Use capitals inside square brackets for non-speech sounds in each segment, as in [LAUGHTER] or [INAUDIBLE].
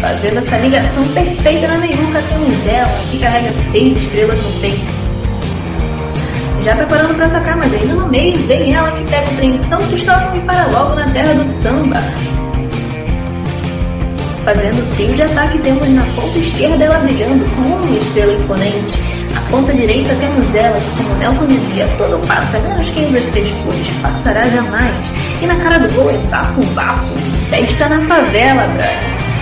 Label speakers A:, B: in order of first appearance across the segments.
A: fazendo essa ligação perfeita na meiuca temos ela, que carrega seis estrelas no peito. Já preparando para atacar, mas ainda no meio vem ela que pega o trem São Cristóvão e para logo na terra do samba. Fazendo o trio de ataque temos na ponta esquerda ela brilhando com uma estrela imponente. Na ponta direita temos ela que, como Nelson dizia, todo passa, menos quem das três cores, passará jamais. E na cara do gol é bafo, bafo, festa na favela, brother.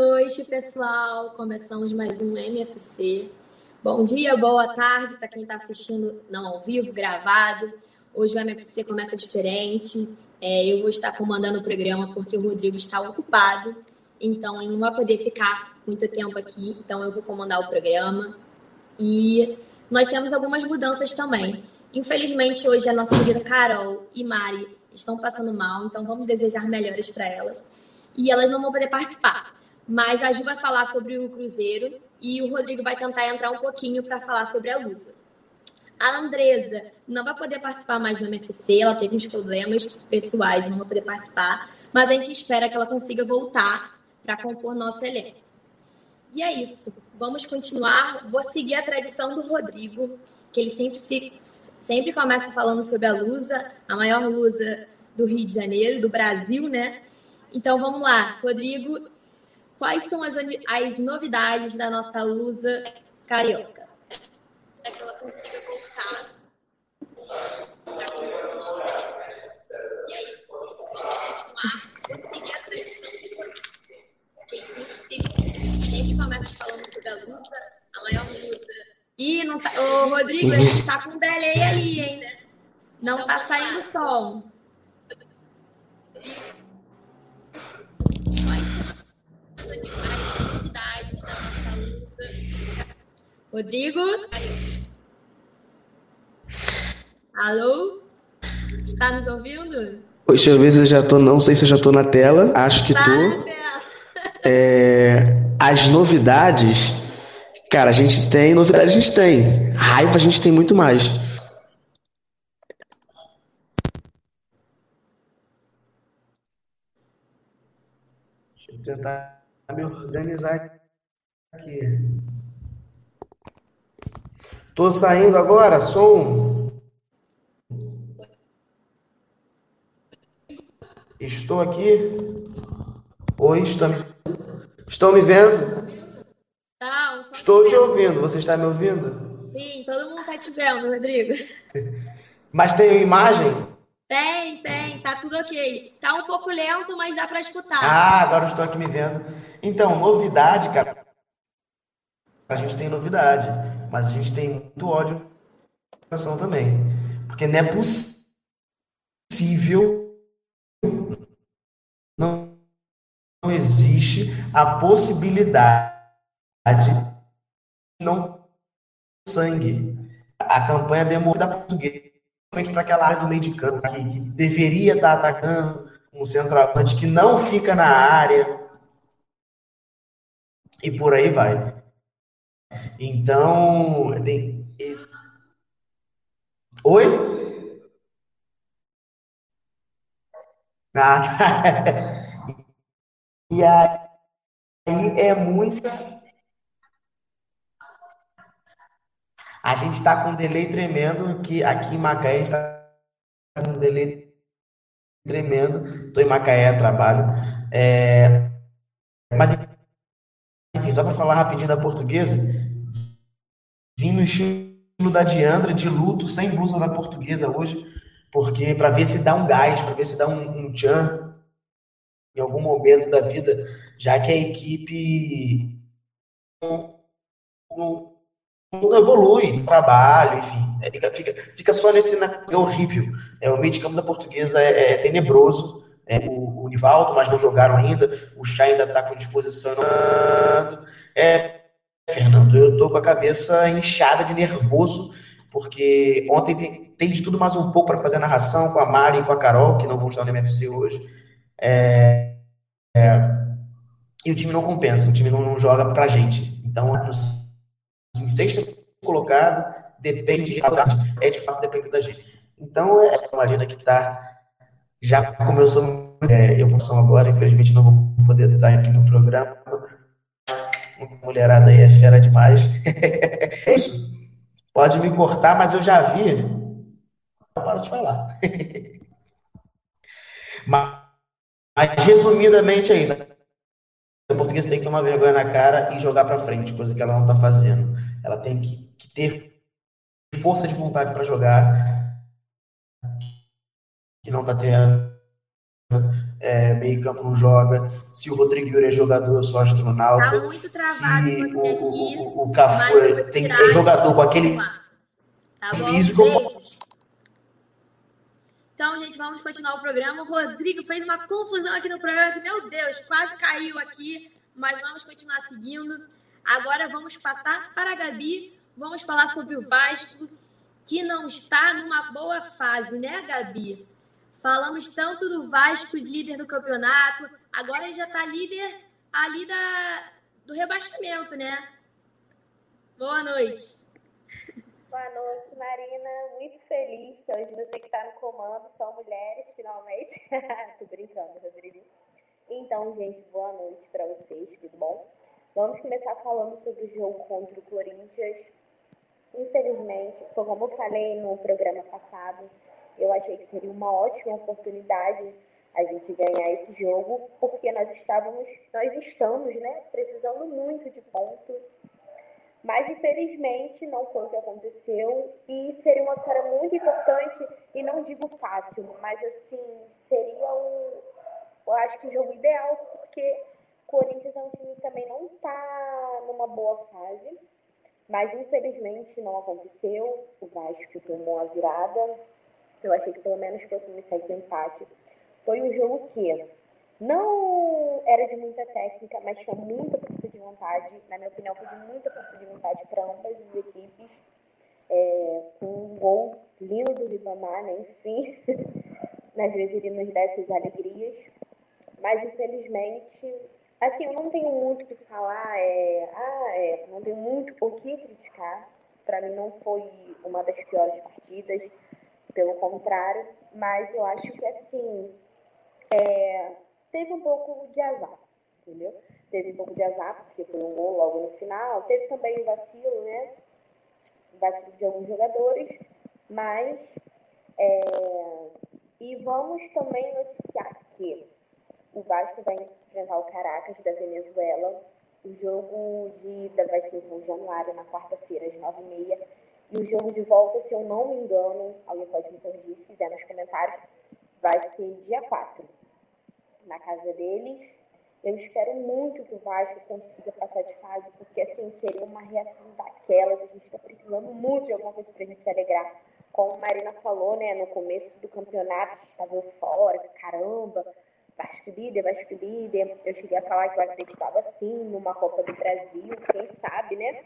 B: Noite, pessoal. Começamos mais um MFC. Bom dia, boa tarde para quem está assistindo não ao vivo, gravado. Hoje o MFC começa diferente. É, eu vou estar comandando o programa porque o Rodrigo está ocupado, então ele não vai poder ficar muito tempo aqui. Então eu vou comandar o programa. E nós temos algumas mudanças também. Infelizmente, hoje a nossa querida Carol e Mari estão passando mal, então vamos desejar melhores para elas e elas não vão poder participar. Mas a Ju vai falar sobre o Cruzeiro e o Rodrigo vai tentar entrar um pouquinho para falar sobre a Lusa. A Andresa não vai poder participar mais do MFC, ela teve uns problemas pessoais não vai poder participar, mas a gente espera que ela consiga voltar para compor nosso elenco. E é isso. Vamos continuar. Vou seguir a tradição do Rodrigo, que ele sempre, se, sempre começa falando sobre a Lusa, a maior Lusa do Rio de Janeiro, do Brasil, né? Então vamos lá, Rodrigo, quais são as, as novidades da nossa Lusa carioca? Para que ela consiga voltar E aí, continuar, a tradição sempre começa falando sobre a Lusa, a maior Lusa. Ih, não tá... Ô, Rodrigo, a gente tá com delay ali, hein? Não então, tá saindo som. Rodrigo? Alô? Está nos ouvindo?
C: Deixa eu ver se eu já tô, não sei se eu já tô na tela, acho que tá tô. [LAUGHS] É, as novidades, cara, a gente tem, novidade a gente tem, raiva a gente tem muito mais. Deixa eu tentar me organizar aqui. Tô saindo agora, som. Estou aqui. Oi, estão me, estão me vendo?
B: Não,
C: estou te ouvindo. Você está me ouvindo?
B: Sim, todo mundo está te vendo, Rodrigo. [LAUGHS]
C: Mas tem imagem?
B: Tem, tem, tá tudo ok. Tá um pouco lento, mas dá para escutar.
C: Ah, agora estou aqui me vendo. Então, novidade, cara. A gente tem novidade, mas a gente tem muito ódio coração também. Porque não é possível não, não existe a possibilidade de não sangue. A campanha demorou da portuguesa para aquela área do meio de campo que, que deveria estar atacando um centroavante que não fica na área e por aí vai. Então, tem... Oi? Ah. [LAUGHS] E aí é muita. A gente está com um delay tremendo, que aqui em Macaé está com um delay tremendo. Estou em Macaé, trabalho. É... Mas, enfim, só para falar rapidinho da portuguesa, vim no estilo da Diandra, de luto, sem blusa da portuguesa hoje, porque para ver se dá um gás, para ver se dá um, um tchan em algum momento da vida, já que a equipe não evolui, trabalho, enfim, é, fica, fica, fica só nesse. É horrível. É, o meio de campo da portuguesa é, é tenebroso. É, o, o Nivaldo, mas não jogaram ainda. O Chá ainda está com disposição. É, Fernando, eu estou com a cabeça inchada de nervoso, porque ontem tem, tem de tudo mais um pouco para fazer a narração com a Mari e com a Carol, que não vão estar no MFC hoje. É, é, e o time não compensa, o time não, não joga pra gente. Então, em sexto colocado, depende de é de fato depende da gente. Então, é essa Marina que está já começou é, passou agora, infelizmente não vou poder estar aqui no programa. Mulherada aí é fera demais. [LAUGHS] é isso. Pode me cortar, mas eu já vi. Eu paro de falar. [LAUGHS] mas, mas, resumidamente é isso. A portuguesa tem que tomar vergonha na cara e jogar para frente, coisa que ela não está fazendo. Ela tem que, que ter força de vontade para jogar, que não está tendo. É, meio campo não joga. Se o Rodrigo Yuri é jogador, eu sou astronauta.
B: Tá muito travado
C: Se
B: o,
C: aqui, o, o, Cafu é, tem, é jogador com aquele
B: tá bom, físico. Então, gente, vamos continuar o programa. O Rodrigo fez uma confusão aqui no programa que, meu Deus, quase caiu aqui. Mas vamos continuar seguindo. Agora vamos passar para a Gabi. Vamos falar sobre o Vasco, que não está numa boa fase, né, Gabi? Falamos tanto do Vasco, líder do campeonato. Agora ele já está líder ali da, do rebaixamento, né? Boa noite.
D: Boa noite, Marina. Muito feliz que hoje você que está no comando são mulheres, finalmente. [LAUGHS] Tô brincando, Rodrigo. Então, gente, boa noite para vocês, tudo bom? Vamos começar falando sobre o jogo contra o Corinthians. Infelizmente, como eu falei no programa passado, eu achei que seria uma ótima oportunidade a gente ganhar esse jogo, porque nós estávamos, nós estamos, né, precisando muito de pontos mas infelizmente não foi o que aconteceu e seria uma vitória muito importante e não digo fácil, mas assim, seria o eu acho que o jogo ideal, porque Corinthians é um time que também não está numa boa fase, mas infelizmente não aconteceu. O Vasco tomou a virada. Eu achei que pelo menos fosse sair com empate. Foi um jogo que não era de muita técnica, mas tinha muita força de vontade. Na minha opinião, foi de muita força de vontade para ambas as equipes. É, com um gol lindo do Ribamar, né? enfim. [LAUGHS] Às vezes ele nos dá essas alegrias. Mas, infelizmente, assim, eu não tenho muito o que falar. É, ah, é, não tenho muito o que criticar. Para mim, não foi uma das piores partidas. Pelo contrário. Mas eu acho que, assim, é, teve um pouco de azar, entendeu? Teve um pouco de azar, porque foi um gol logo no final. Teve também vacilo, né? Vacilo de alguns jogadores, mas. É... E vamos também noticiar que o Vasco vai enfrentar o Caracas da Venezuela. O jogo de ida vai ser em São Januário, na quarta-feira, às nove e meia. E o jogo de volta, se eu não me engano, alguém pode me corrigir se quiser nos comentários, vai ser dia 4 na casa deles. Eu espero muito que o Vasco consiga passar de fase, porque assim seria uma reação daquelas. A gente está precisando muito de alguma coisa para a gente se alegrar. Como a Marina falou, né, no começo do campeonato, a gente estava eufórico, caramba, Vasco líder, Vasco líder. Eu cheguei a falar que eu acreditava assim numa Copa do Brasil, quem sabe, né?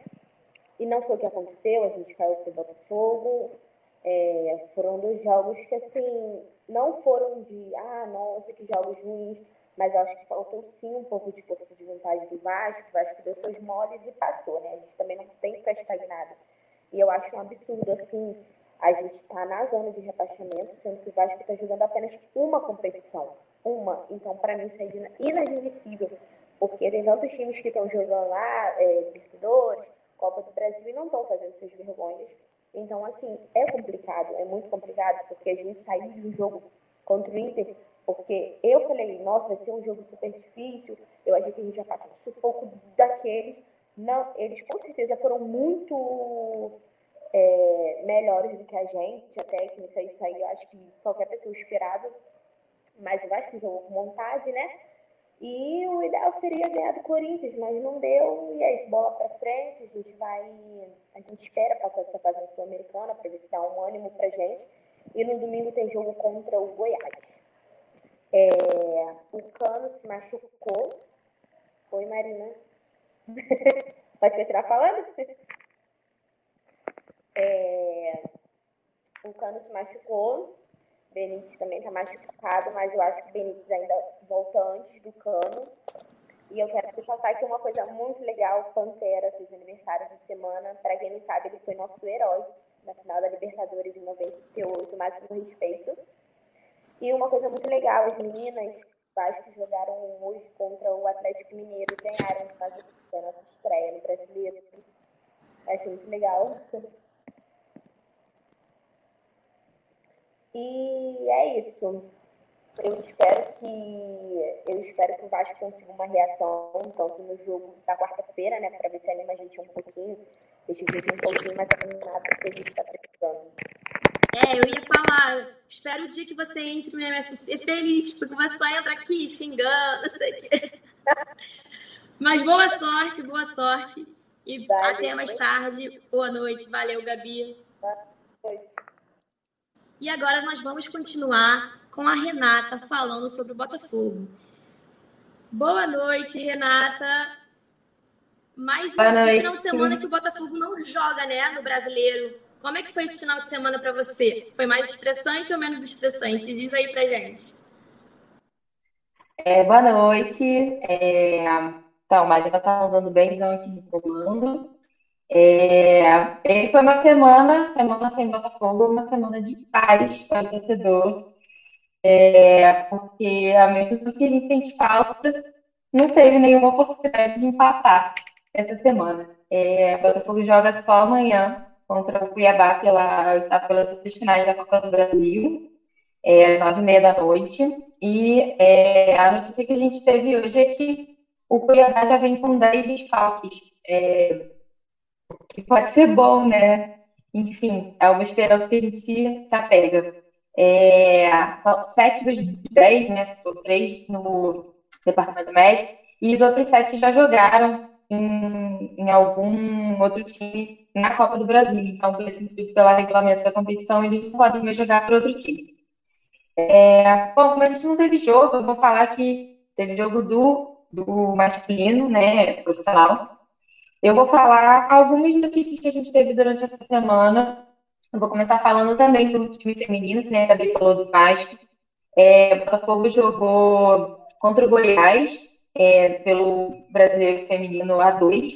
D: E não foi o que aconteceu, a gente caiu pro Botafogo. É, foram dois jogos que, assim, não foram de, ah, nossa, que jogos ruins, mas eu acho que faltou sim um pouco de força de vontade do Vasco, o Vasco deu seus moles e passou, né? A gente também não tem que ficar estagnado. E eu acho um absurdo, assim, a gente está na zona de rebaixamento, sendo que o Vasco está jogando apenas uma competição. Uma. Então, para mim, isso é inadmissível. Porque tem tantos times que estão jogando lá, é, Libertadores, Copa do Brasil, e não estão fazendo essas vergonhas. Então, assim, é complicado, é muito complicado, porque a gente saiu de um jogo contra o Inter, porque eu falei, nossa, vai ser um jogo super difícil, eu achei que a gente já passa sufoco daqueles. Não, eles com certeza foram muito é, melhores do que a gente, a técnica, isso aí eu acho que qualquer pessoa esperava. Eu acho que jogou com vontade, né? E o ideal seria ganhar do Corinthians, mas não deu. E é isso, bola para frente. A gente vai. A gente espera passar dessa fase sul-americana para ver se dá um ânimo pra gente. E no domingo tem jogo contra o Goiás. É, o Cano se machucou. Oi, Marina. [LAUGHS] Pode continuar falando? É, o Cano se machucou. Benítez também está machucado, mas eu acho que Benítez ainda volta antes do Cano. E eu quero ressaltar que uma coisa muito legal, Pantera fez aniversário essa semana. Para quem não sabe, ele foi nosso herói na final da Libertadores em 98, máximo respeito. E uma coisa muito legal, as meninas que jogaram hoje contra o Atlético Mineiro e ganharam fazer a nossa estreia no brasileiro. Acho muito legal. E é isso. Eu espero que eu espero que o Vasco consiga uma reação tanto no jogo da quarta-feira, né, para ver se anima a gente um pouquinho, deixa a gente um pouquinho mais animado que a gente está precisando.
B: É, eu ia falar, espero o dia que você entre no MFC feliz, porque você só entra aqui xingando, não sei o quê. [LAUGHS] Mas boa sorte, boa sorte. E até mais tarde. Boa noite. Valeu, Gabi. Boa noite. E agora nós vamos continuar com a Renata falando sobre o Botafogo. Boa noite, Renata. Mais um final de semana que o Botafogo não joga, né, no Brasileiro. Como é que foi esse final de semana para você? Foi mais estressante ou menos estressante? Diz aí pra gente.
E: É, boa noite. É, então, Marina tá mandando benzão aqui no comando. É, foi uma semana, semana sem Botafogo, uma semana de paz para o torcedor, é, porque ao mesmo que a gente sente falta, não teve nenhuma oportunidade de empatar essa semana. É, o Botafogo joga só amanhã contra o Cuiabá pela, tá pelas finais da Copa do Brasil, é, às nove e meia da noite. E é, a notícia que a gente teve hoje é que o Cuiabá já vem com 10 desfalques. É, que pode ser bom, né? Enfim, é uma esperança que a gente se, se apega. É, sete dos dez, né? São três no departamento médico, e os outros sete já jogaram em, em algum outro time na Copa do Brasil. Então, por esse motivo, pela regulamento da competição, eles não podem mais jogar para outro time. É, bom, como a gente não teve jogo, eu vou falar que teve jogo do, do masculino, né, profissional, eu vou falar algumas notícias que a gente teve durante essa semana. Eu vou começar falando também do time feminino, que né, a Gabi falou do Vasco. É, o Botafogo jogou contra o Goiás é, pelo Brasileiro Feminino A2.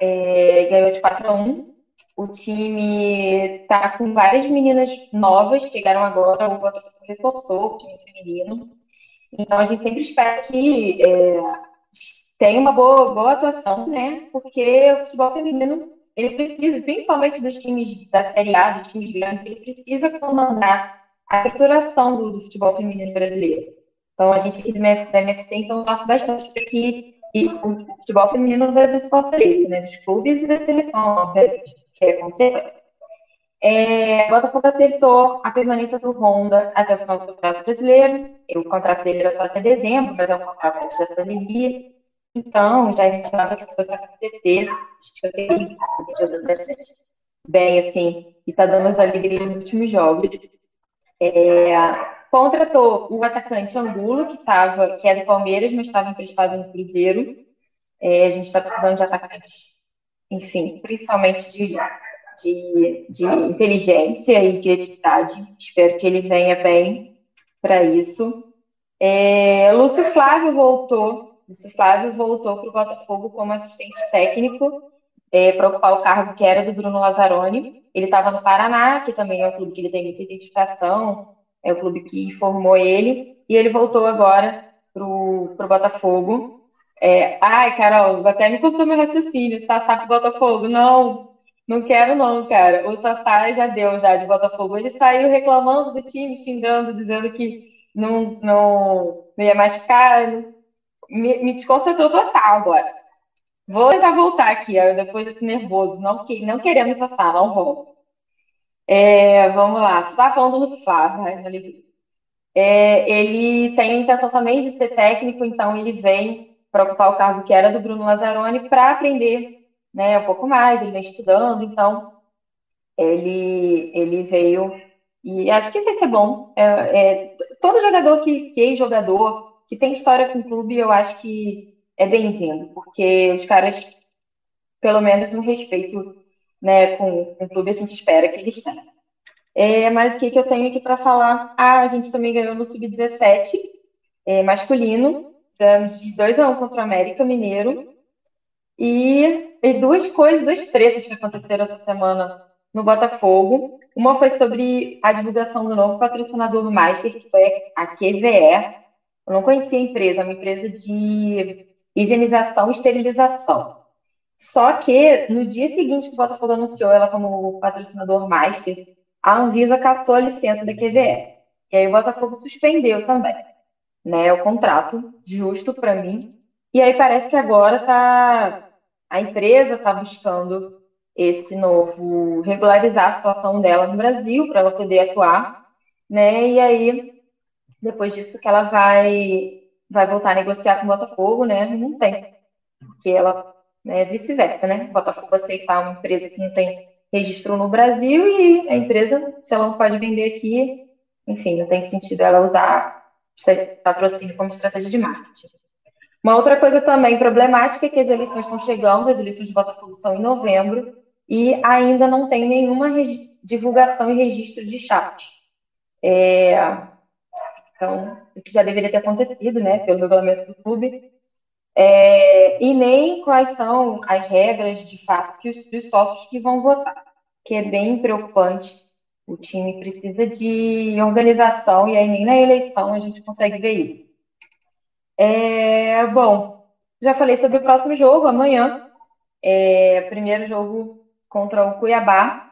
E: É, ganhou de 4 a 1. O time está com várias meninas novas, chegaram agora, o Botafogo reforçou o time feminino. Então a gente sempre espera que é, tem uma boa, boa atuação, né? Porque o futebol feminino, ele precisa, principalmente dos times da Série A, dos times grandes, ele precisa comandar a estruturação do, do futebol feminino brasileiro. Então, a gente aqui do MF, da MFC, então, torce bastante para que e o futebol feminino no Brasil se fortaleça, né? Dos clubes e da seleção, obviamente, que é consequência. É, Botafogo acertou a permanência do Honda até o final do Campeonato Brasileiro. O contrato dele era só até dezembro, mas é um contrato da pandemia. Então, já imaginava que isso fosse acontecer. Acho que eu tenho jogando bastante bem, assim, e tá dando as alegrias nos últimos jogos. É, contratou o atacante Angulo, que, tava, que é do Palmeiras, mas estava emprestado no Cruzeiro. É, a gente está precisando de atacantes, enfim, principalmente de, de, de inteligência e criatividade. Espero que ele venha bem para isso. É, Lúcio Flávio voltou Lúcio Flávio voltou para o Botafogo como assistente técnico. é, para ocupar o cargo que era do Bruno Lazzaroni. Ele estava no Paraná, que também é um clube que ele tem muita identificação, é o clube que formou ele, e ele voltou agora para o Botafogo. É, ai, Carol, até me cortou meu raciocínio. Sassá pro Botafogo. Não, não quero não, cara. O Sassá já deu já de Botafogo. Ele saiu reclamando do time, xingando, dizendo que não, não, não ia mais ficar. Me, me desconcentrou total agora. Vou tentar voltar aqui, ó, depois desse nervoso. Não, que, não queremos não vou. É, vamos lá. Tá falando no Sofá, vai, é, ele tem a intenção também de ser técnico, então ele vem para ocupar o cargo que era do Bruno Lazzaroni para aprender né, um pouco mais, ele vem estudando, então ele, ele veio e acho que vai ser bom. É, é, todo jogador que, que é jogador, que tem história com o clube, eu acho que é bem-vindo, porque os caras, pelo menos um respeito né, com, com o clube, a gente espera que eles tenham. É, mas o que, que eu tenho aqui para falar? Ah, a gente também ganhou no Sub-17 é, masculino, ganhamos de 2 a 1 um contra o América Mineiro. E, e duas coisas, duas tretas que aconteceram essa semana no Botafogo. Uma foi sobre a divulgação do novo patrocinador Master, que foi a QVE. Eu não conhecia a empresa, é uma empresa de higienização e esterilização. Só que no dia seguinte que o Botafogo anunciou ela como patrocinador Master, a Anvisa cassou a licença da QVE. E aí o Botafogo suspendeu também, né, o contrato, justo para mim. E aí parece que agora tá a empresa está buscando esse novo regularizar a situação dela no Brasil para ela poder atuar, né? E aí depois disso que ela vai vai voltar a negociar com o Botafogo, né? Não tem, porque ela é vice-versa, né? O Botafogo aceitar uma empresa que não tem registro no Brasil e a empresa, se ela não pode vender aqui, enfim, não tem sentido ela usar patrocínio como estratégia de marketing. Uma outra coisa também problemática é que as eleições estão chegando, as eleições de Botafogo são em novembro, e ainda não tem nenhuma divulgação e registro de chapas. É, então, o que já deveria ter acontecido, né, pelo regulamento do clube, é, e nem quais são as regras de fato que os, dos sócios que vão votar, que é bem preocupante. O time precisa de organização e aí nem na eleição a gente consegue ver isso. É, bom, já falei sobre o próximo jogo amanhã. É, primeiro jogo contra o Cuiabá.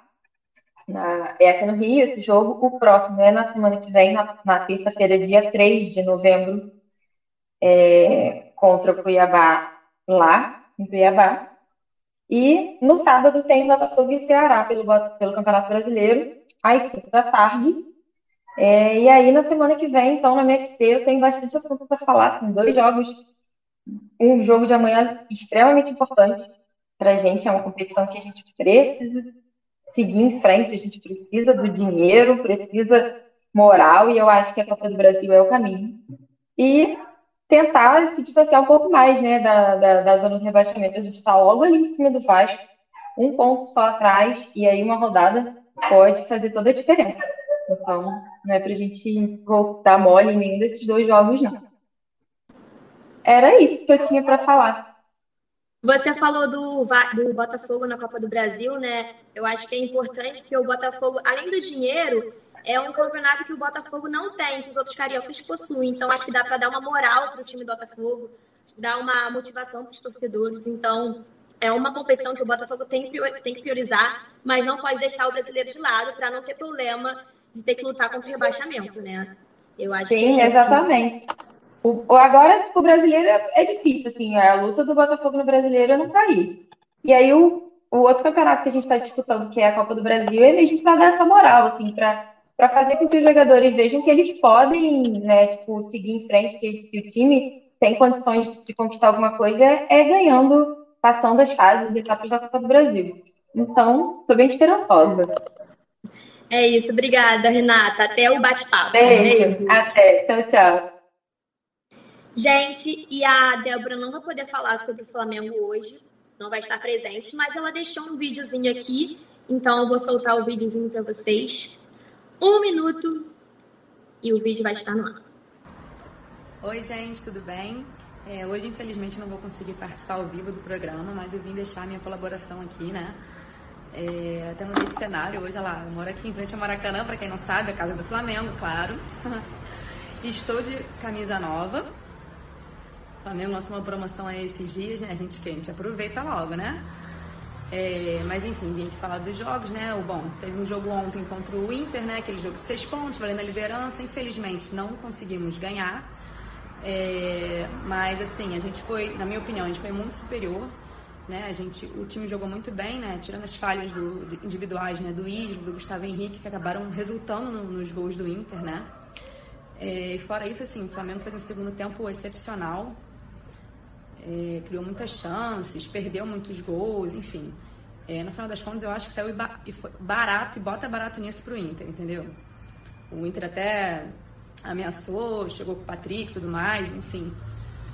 E: Na, é aqui no Rio esse jogo. O próximo é na semana que vem, na, na terça-feira, dia 3 de novembro, é, contra o Cuiabá lá, em Cuiabá. E no sábado tem Botafogo e Ceará pelo, pelo Campeonato Brasileiro, às 5 da tarde. É, e aí, na semana que vem, então, na MFC, eu tenho bastante assunto para falar. São dois jogos. Um jogo de amanhã extremamente importante para a gente. É uma competição que a gente precisa seguir em frente. A gente precisa do dinheiro, precisa moral. E eu acho que a Copa do Brasil é o caminho. E tentar se distanciar um pouco mais né, da, da, da zona de rebaixamento. A gente está logo ali em cima do Vasco, um ponto só atrás. E aí, uma rodada pode fazer toda a diferença. Então, não é para a gente voltar mole em nenhum desses dois jogos, não. Era isso que eu tinha para falar.
B: Você falou do, do Botafogo na Copa do Brasil, né? Eu acho que é importante porque o Botafogo, além do dinheiro, é um campeonato que o Botafogo não tem, que os outros cariocas possuem. Então, acho que dá para dar uma moral para o time do Botafogo, dar uma motivação para os torcedores. Então, é uma competição que o Botafogo tem, tem que priorizar, mas não pode deixar o brasileiro de lado para não ter problema de ter que lutar contra o rebaixamento, né? Eu acho
E: Sim,
B: que é
E: exatamente. O, agora, tipo, o brasileiro é, é, difícil, assim, a luta do Botafogo no brasileiro é não cair. E aí, o, o outro campeonato que a gente está disputando, que é a Copa do Brasil, é mesmo para dar essa moral, assim, para fazer com que os jogadores vejam que eles podem, né, tipo, seguir em frente, que, que o time tem condições de conquistar alguma coisa, é, é ganhando, passando as fases, etapas da Copa do Brasil. Então, estou bem esperançosa.
B: É isso, obrigada, Renata. Até o bate-papo.
E: Beijo. Beijo. Até. Tchau, tchau.
B: Gente, e a Débora não vai poder falar sobre o Flamengo hoje, não vai estar presente, mas ela deixou um videozinho aqui, então eu vou soltar o videozinho para vocês. Um minuto e o vídeo vai estar no ar.
F: Oi, gente, tudo bem? É, hoje, infelizmente, não vou conseguir participar ao vivo do programa, mas eu vim deixar minha colaboração aqui, né? É, até mudei de cenário hoje, olha lá, eu moro aqui em frente ao Maracanã, para quem não sabe, a casa do Flamengo, claro. [LAUGHS] Estou de camisa nova. Flamengo lançou uma promoção aí esses dias, né? A gente, que a gente aproveita logo, né? É, mas enfim, vim aqui falar dos jogos, né? O bom, teve um jogo ontem contra o Inter, né? Aquele jogo de seis pontos, valendo a liderança. Infelizmente, não conseguimos ganhar. É, mas assim, a gente foi, na minha opinião, a gente foi muito superior. Né? A gente, o time jogou muito bem, né? Tirando as falhas do, individuais, né? Do Isla, do Gustavo Henrique, que acabaram resultando no, nos gols do Inter, né? É, fora isso, assim, o Flamengo fez um segundo tempo excepcional. É, criou muitas chances, perdeu muitos gols, enfim. É, no final das contas, eu acho que saiu barato e bota barato nisso pro Inter, entendeu? O Inter até ameaçou, chegou com o Patrick e tudo mais, enfim.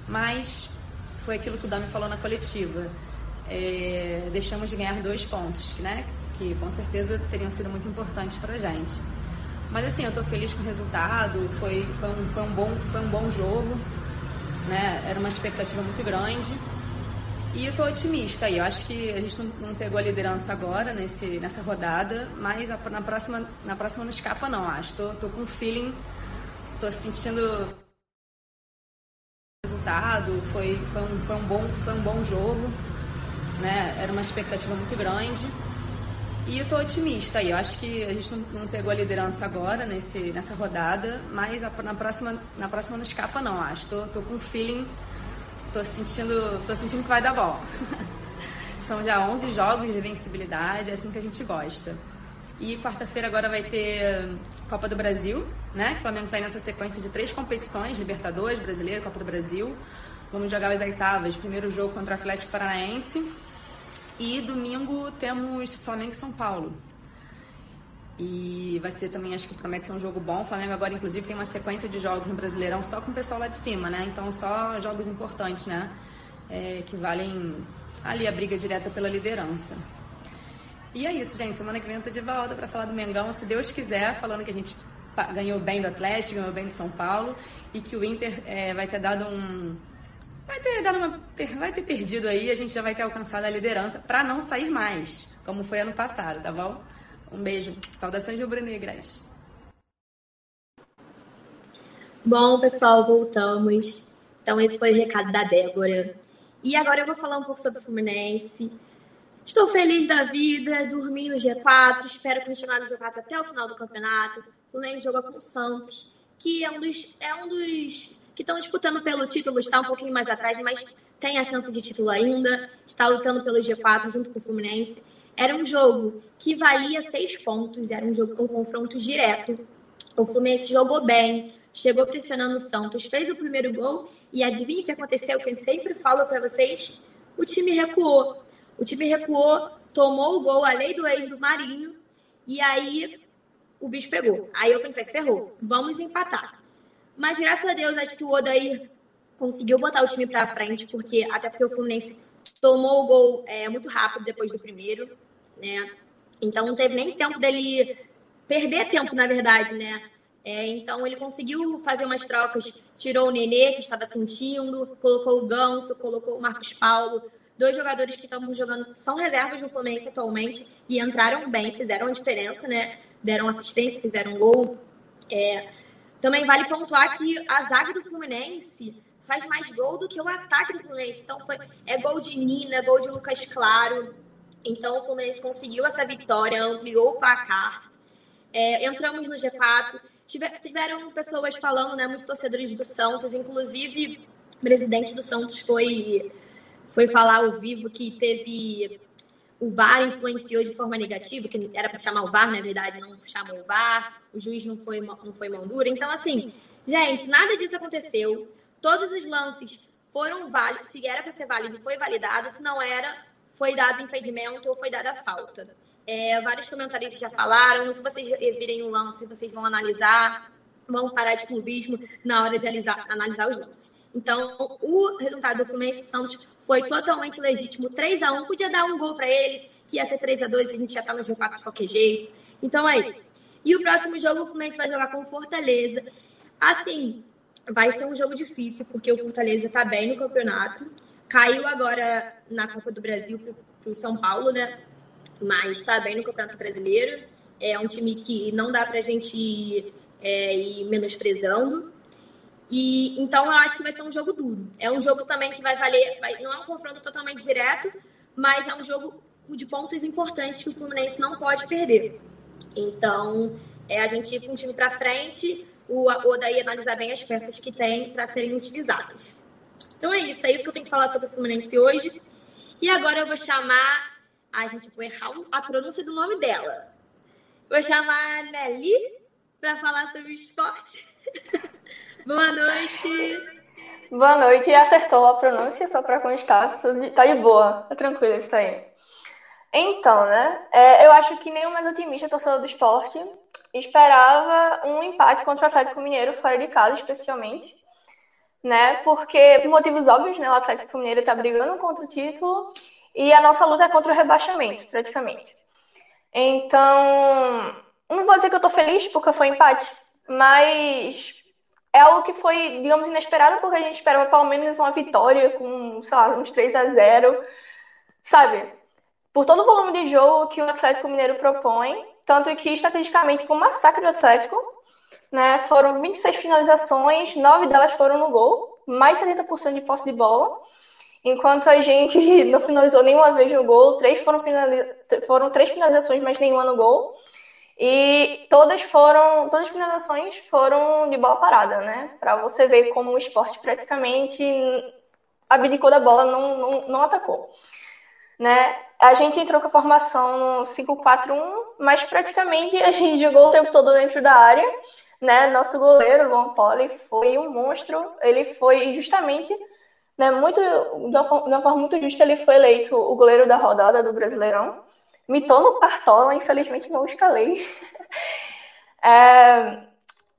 F: Mas foi aquilo que o Dami falou na coletiva. É, deixamos de ganhar dois pontos, né? Que com certeza teriam sido muito importantes para a gente. Mas assim, eu estou feliz com o resultado, foi, foi, um, foi, um bom, foi um bom jogo, né? Era uma expectativa muito grande. E eu estou otimista aí. Eu acho que a gente não, pegou a liderança agora nesse, nessa rodada, mas a, na, próxima, na próxima não escapa não, acho. Estou com um feeling Tô sentindo resultado, foi, foi, um, foi, um bom, foi um bom jogo, né? Era uma expectativa muito grande. E eu tô otimista aí. Eu acho que a gente não, não pegou a liderança agora nesse, nessa rodada, mas a, na, próxima, na próxima não escapa não, acho. Tô, tô com um feeling, tô sentindo, tô sentindo que vai dar bom. [LAUGHS] São já 11 jogos de vencibilidade, é assim que a gente gosta. E quarta-feira agora vai ter Copa do Brasil, né? O Flamengo está nessa sequência de três competições, Libertadores, Brasileiro, Copa do Brasil. Vamos jogar as oitavas, primeiro jogo contra o Atlético Paranaense. E domingo temos Flamengo e São Paulo. E vai ser também, acho que promete ser um jogo bom. O Flamengo agora, inclusive, tem uma sequência de jogos no Brasileirão só com o pessoal lá de cima, né? Então, só jogos importantes, né? É, que valem ali a briga direta pela liderança. E é isso, gente. Semana que vem eu tô de volta para falar do Mengão, se Deus quiser, falando que a gente ganhou bem do Atlético, ganhou bem do São Paulo e que o Inter é, vai ter dado um. Vai ter dado uma. Vai ter perdido aí, a gente já vai ter alcançado a liderança para não sair mais, como foi ano passado, tá bom? Um beijo. Saudações rubro-negras.
B: Bom, pessoal, voltamos. Então, esse foi o recado da Débora. E agora eu vou falar um pouco sobre o Fluminense. Estou feliz da vida, dormi no G4, espero continuar no G4 até o final do campeonato. O Fluminense joga com o Santos, que é um dos, é um dos que estão disputando pelo título, está um pouquinho mais atrás, mas tem a chance de título ainda, está lutando pelo G4 junto com o Fluminense. Era um jogo que valia seis pontos, era um jogo com confronto direto. O Fluminense jogou bem, chegou pressionando o Santos, fez o primeiro gol e adivinha o que aconteceu? Que eu sempre falo para vocês: o time recuou. O time recuou, tomou o gol, a lei do ex do Marinho, e aí o bicho pegou. Aí eu pensei, ferrou, vamos empatar. Mas graças a Deus, acho que o Odair conseguiu botar o time pra frente, porque até porque o Fluminense tomou o gol é, muito rápido depois do primeiro, né? Então não teve nem tempo dele perder tempo, na verdade, né? É, então ele conseguiu fazer umas trocas, tirou o Nenê, que estava sentindo, colocou o Ganso, colocou o Marcos Paulo, dois jogadores que estão jogando, são reservas do Fluminense atualmente e entraram bem, fizeram a diferença, né? Deram assistência, fizeram gol. É, também vale pontuar que a zaga do Fluminense faz mais gol do que o ataque do Fluminense. Então foi é gol de Nina, gol de Lucas Claro. Então o Fluminense conseguiu essa vitória, ampliou o placar. É, entramos no G4. tiveram pessoas falando, né, muitos torcedores do Santos, inclusive o presidente do Santos foi foi falar ao vivo que teve o VAR influenciou de forma negativa, que era para chamar o VAR, na verdade, não chamou o VAR, o juiz não foi, não foi mão dura. Então, assim, gente, nada disso aconteceu. Todos os lances foram válidos, se era para ser válido, foi validado, se não era, foi dado impedimento ou foi dada falta. É, vários comentaristas já falaram, se vocês virem o lance, vocês vão analisar, vão parar de clubismo na hora de analisar, analisar os lances. Então, o resultado do Fluminense Santos foi totalmente legítimo. 3 a 1 podia dar um gol para eles, que ia ser 3 a 2 a gente já tá no G4 de qualquer jeito. Então é isso. E o próximo jogo o Fluminense vai jogar com Fortaleza. Assim, vai ser um jogo difícil, porque o Fortaleza está bem no campeonato. Caiu agora na Copa do Brasil para o São Paulo, né? Mas está bem no Campeonato Brasileiro. É um time que não dá para a gente é, ir menosprezando. E então eu acho que vai ser um jogo duro. É um jogo também que vai valer, vai, não é um confronto totalmente direto, mas é um jogo de pontos importantes que o Fluminense não pode perder. Então, é a gente ir com o time para frente, o Odaí analisar bem as peças que tem para serem utilizadas. Então é isso, é isso que eu tenho que falar sobre o Fluminense hoje. E agora eu vou chamar. A gente vai errar a pronúncia do nome dela. Vou chamar a Nelly para falar sobre esporte. [LAUGHS] Boa noite.
G: Boa noite. Acertou a pronúncia, só para constar. Tá de boa. Tá tranquilo isso aí. Então, né? É, eu acho que o mais otimista torcedor do esporte esperava um empate contra o Atlético Mineiro fora de casa, especialmente. Né? Porque, por motivos óbvios, né? O Atlético Mineiro está brigando contra o título e a nossa luta é contra o rebaixamento, praticamente. Então, não vou dizer que eu tô feliz porque foi empate, mas é algo que foi, digamos, inesperado, porque a gente esperava pelo menos uma vitória com, sei lá, uns 3 a 0 sabe? Por todo o volume de jogo que o Atlético Mineiro propõe, tanto que estatisticamente foi um massacre do Atlético, né? Foram 26 finalizações, 9 delas foram no gol, mais 70% de posse de bola, enquanto a gente [LAUGHS] não finalizou nenhuma vez no gol, três foram, finaliza... foram três finalizações, mas nenhuma no gol. E todas foram, todas as finalizações foram de bola parada, né? Para você ver como o esporte praticamente abdicou da bola, não, não, não atacou. Né? A gente entrou com a formação no 5-4-1, mas praticamente a gente jogou o tempo todo dentro da área. Né? Nosso goleiro, Luan Poli, foi um monstro. Ele foi justamente, né, muito, de uma, forma muito justa, ele foi eleito o goleiro da rodada do Brasileirão mitou no Cartola, infelizmente não escalei. [LAUGHS] É,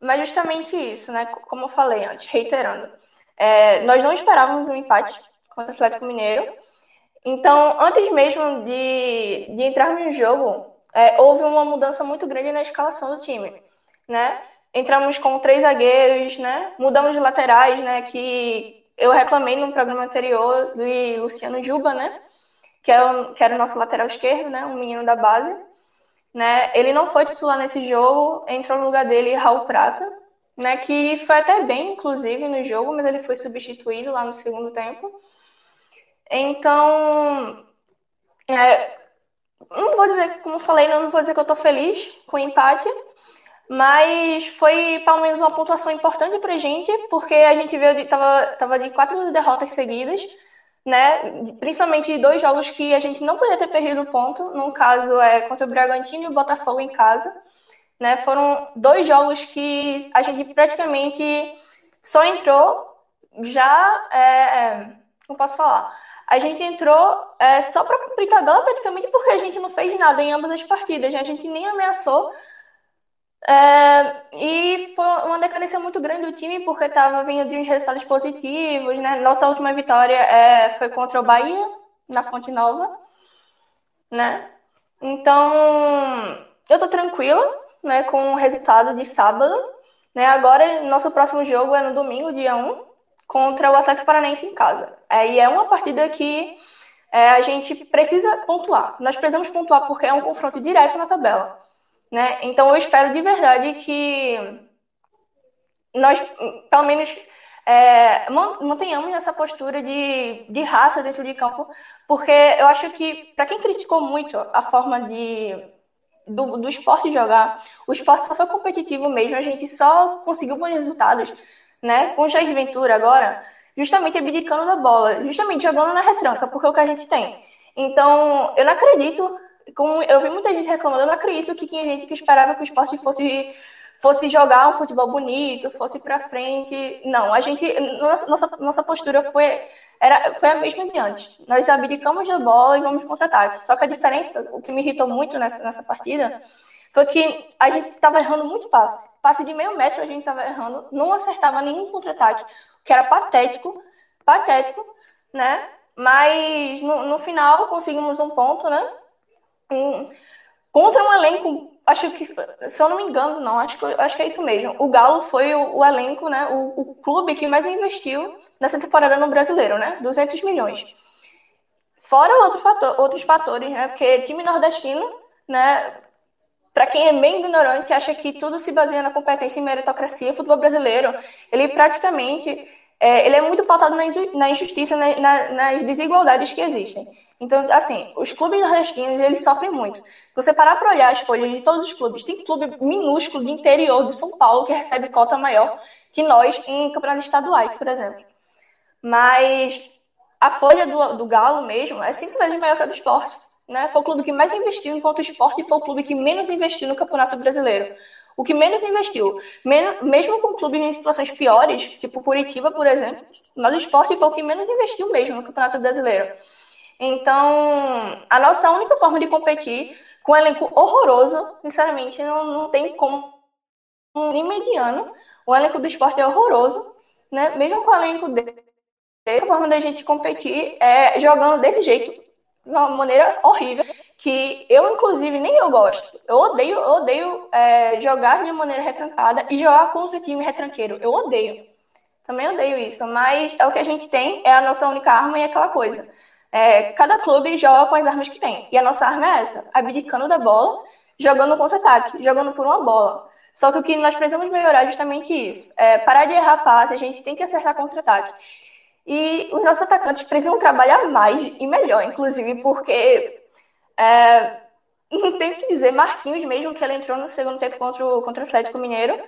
G: mas justamente isso, né? Como eu falei antes, reiterando. É, nós não esperávamos um empate contra o Atlético Mineiro. Então, antes mesmo de, de entrarmos no jogo, é, houve uma mudança muito grande na escalação do time, né? Entramos com três zagueiros, né? Mudamos de laterais, né? Que eu reclamei no programa anterior de Luciano Juba, né? Que, é o, que era o nosso lateral esquerdo, né? Um menino da base. Né? Ele não foi titular nesse jogo, entrou no lugar dele Raul Prata, né? Que foi até bem, inclusive, no jogo, mas ele foi substituído lá no segundo tempo. Então, é, não vou dizer, como falei, não vou dizer que eu tô feliz com o empate, mas foi pelo menos uma pontuação importante pra gente, porque a gente veio de, tava de quatro derrotas seguidas, né? Principalmente dois jogos que a gente não podia ter perdido ponto. No caso, é contra o Bragantino e o Botafogo em casa. Né? Foram dois jogos que a gente praticamente só entrou já. É, não é, posso falar. A gente entrou é, só para cumprir tabela praticamente porque a gente não fez nada em ambas as partidas. A gente nem ameaçou é, e foi uma decadência muito grande do time, porque estava vindo de uns resultados positivos, né? Nossa última vitória é, foi contra o Bahia, na Fonte Nova, né? Então, eu tô tranquila, né, com o resultado de sábado, né? Agora, nosso próximo jogo é no domingo, dia 1, contra o Atlético Paranaense em casa. É, e é uma partida que é, a gente precisa pontuar. Nós precisamos pontuar porque é um confronto direto na tabela. Né? Então, eu espero de verdade que nós, pelo menos, é, mantenhamos essa postura de, de raça dentro de campo, porque eu acho que, para quem criticou muito a forma de, do, do esporte jogar, o esporte só foi competitivo mesmo, a gente só conseguiu bons resultados, né? Com o Jair Ventura agora, justamente abdicando da bola, justamente jogando na retranca, porque é o que a gente tem. Então, eu não acredito como eu vi muita gente reclamando, eu não acredito que tinha gente que esperava que o esporte fosse fosse jogar um futebol bonito, fosse para frente. Não, a gente nossa, nossa postura foi era foi a mesma de antes. Nós abdicamos da bola e vamos contra-ataque. Só que a diferença, o que me irritou muito nessa, nessa partida, foi que a gente estava errando muito passe. Passe de meio metro a gente estava errando, não acertava nenhum contra-ataque, que era patético, patético, né? Mas no, no final conseguimos um ponto, né? Um, contra um elenco acho que, se eu não me engano, não, acho que, acho que é isso mesmo. O Galo foi o, o elenco, né? O, o, clube que mais investiu nessa temporada no brasileiro, né? 200 milhões. Fora outro fator, outros fatores, né? Porque time nordestino, né? Para quem é bem ignorante, acha que tudo se baseia na competência e meritocracia. O futebol brasileiro, ele praticamente é, ele é muito pautado na injustiça, na, na, nas desigualdades que existem. Então, assim, os clubes nordestinos, eles sofrem muito. Se você parar para olhar as folhas de todos os clubes, tem clube minúsculo de interior do São Paulo que recebe cota maior que nós em campeonatos estaduais, por exemplo. Mas a folha do, do Galo mesmo é cinco vezes maior que a do esporte. Né? Foi o clube que mais investiu enquanto esporte e foi o clube que menos investiu no Campeonato Brasileiro o que menos investiu. Mesmo com clubes em situações piores, tipo Curitiba, por exemplo, mas o esporte foi o que menos investiu mesmo no Campeonato Brasileiro. Então, a nossa única forma de competir com um elenco horroroso, sinceramente, não, não tem como nem mediano. O elenco do esporte é horroroso, né? Mesmo com o elenco dele, a forma da gente competir é jogando desse jeito, de uma maneira horrível que eu, inclusive, nem eu gosto. Eu odeio, eu odeio é, jogar de maneira retrancada e jogar contra time retranqueiro. Eu odeio. Também odeio isso, mas é o que a gente tem, é a nossa única arma e é aquela coisa. É, cada clube joga com as armas que tem. E a nossa arma é essa: abdicando da bola, jogando contra-ataque, jogando por uma bola. Só que o que nós precisamos melhorar é justamente isso. É parar de errar passe, a gente tem que acertar contra-ataque. E os nossos atacantes precisam trabalhar mais e melhor, inclusive, porque é, [LAUGHS] não tem que dizer, Marquinhos, mesmo que ele entrou no segundo tempo contra o, contra o Atlético Mineiro,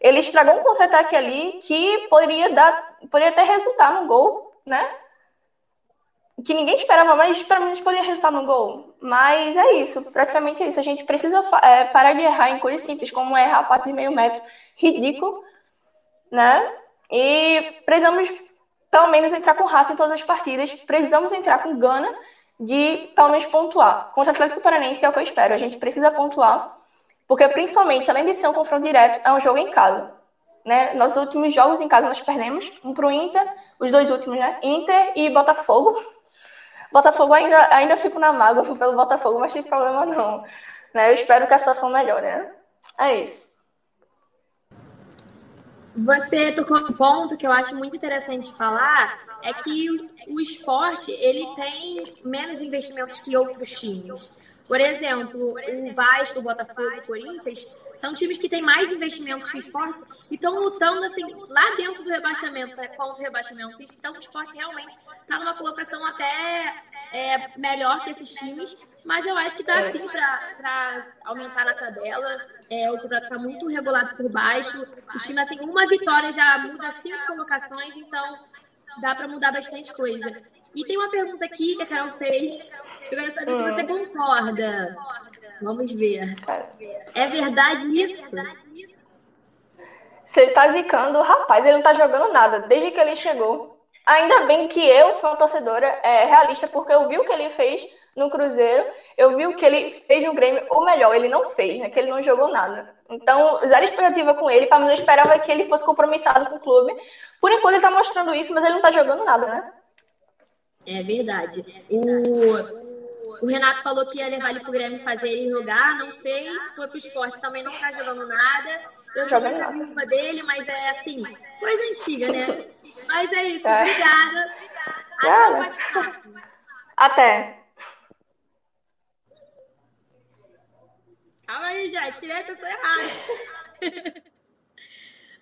G: ele estragou um contra-ataque ali que poderia dar, poderia até resultar no gol, né? Que ninguém esperava, mas pelo menos poderia resultar no gol. Mas é isso, praticamente é isso. A gente precisa é, parar de errar em coisas simples, como errar passe de meio metro ridículo, né? E precisamos, pelo menos, entrar com raça em todas as partidas. Precisamos entrar com gana de pelo menos pontuar. Contra o Atlético Paranense é o que eu espero. A gente precisa pontuar, porque principalmente, além de ser um confronto direto, é um jogo em casa. Né? Nossos últimos jogos em casa nós perdemos, um pro Inter, os dois últimos, né? Inter e Botafogo. Botafogo ainda, ainda fico na mágoa pelo Botafogo, mas tem problema não. Né? Eu espero que a situação melhore, né? É isso.
B: Você tocou um ponto que eu acho muito interessante falar, é que o esporte ele tem menos investimentos que outros times. Por exemplo, o Vasco, o Botafogo, o Corinthians são times que têm mais investimentos que o esporte e estão lutando assim lá dentro do rebaixamento, né, contra o rebaixamento. Então o esporte realmente está numa colocação até é, melhor que esses times, mas eu acho que dá sim para aumentar na tabela. É, o campeonato está muito regulado por baixo. O time, assim, uma vitória já muda cinco colocações, então dá para mudar bastante coisa. E tem uma pergunta aqui que a Carol fez. Eu quero saber se você concorda. Vamos ver. É verdade isso?
G: Você tá zicando o rapaz, ele não tá jogando nada desde que ele chegou. Ainda bem que eu fui uma torcedora é, realista, porque eu vi o que ele fez no Cruzeiro, eu vi o que ele fez no Grêmio, ou melhor, ele não fez, né? Que ele não jogou nada. Então, zero expectativa com ele, para eu esperava que ele fosse compromissado com o clube. Por enquanto ele tá mostrando isso, mas ele não tá jogando nada, né?
B: É verdade. O, o Renato falou que ia levar ele pro Grêmio fazer ele jogar, não fez, foi pro esporte, também não tá jogando nada. Eu sou muito viúva dele, mas é assim, coisa antiga, né? [LAUGHS] Mas é isso, é. obrigada.
G: Até Até.
B: Calma aí, já, tirei a pessoa errada. [LAUGHS]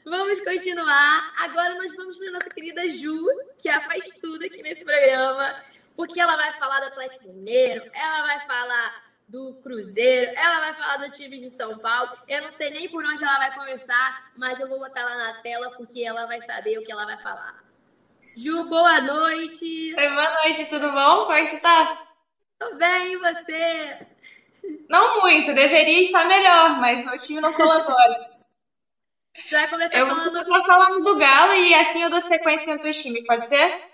B: vamos continuar. Agora nós vamos para nossa querida Ju, que a faz tudo aqui nesse programa, porque ela vai falar do Atlético Mineiro, ela vai falar do Cruzeiro, ela vai falar dos times de São Paulo. Eu não sei nem por onde ela vai começar, mas eu vou botar ela na tela porque ela vai saber o que ela vai falar. Ju, boa noite.
H: Oi, boa noite, tudo bom? Como é você tá?
B: Tô bem, e você?
H: Não muito, deveria estar melhor, mas meu time não colabora.
B: Você vai começar
H: eu
B: falando...
H: vou falando do Galo e assim eu dou sequência entre os times, pode ser?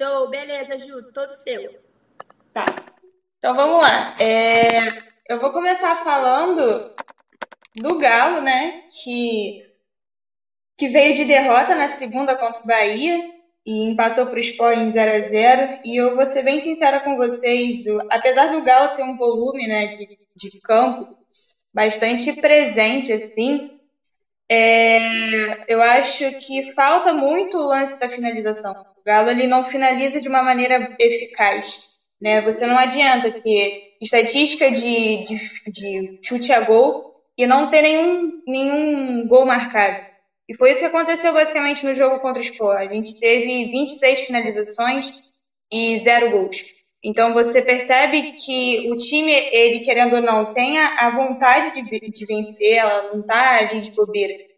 B: Show, beleza, Ju, todo seu.
H: Tá. Então vamos lá. É... Eu vou começar falando do Galo, né? Que, que veio de derrota na segunda contra o Bahia e empatou para o Sport em 0 a 0 E eu vou ser bem sincera com vocês, o, apesar do Galo ter um volume né, de, de campo bastante presente, assim, é, eu acho que falta muito o lance da finalização. O Galo ele não finaliza de uma maneira eficaz. Né? Você não adianta ter estatística de, de, de chute a gol e não ter nenhum, nenhum gol marcado. E foi isso que aconteceu basicamente no jogo contra o Sport. A gente teve 26 finalizações e zero gols. Então você percebe que o time, ele querendo ou não, tem a vontade de, de vencer, ela não está ali de bobeira.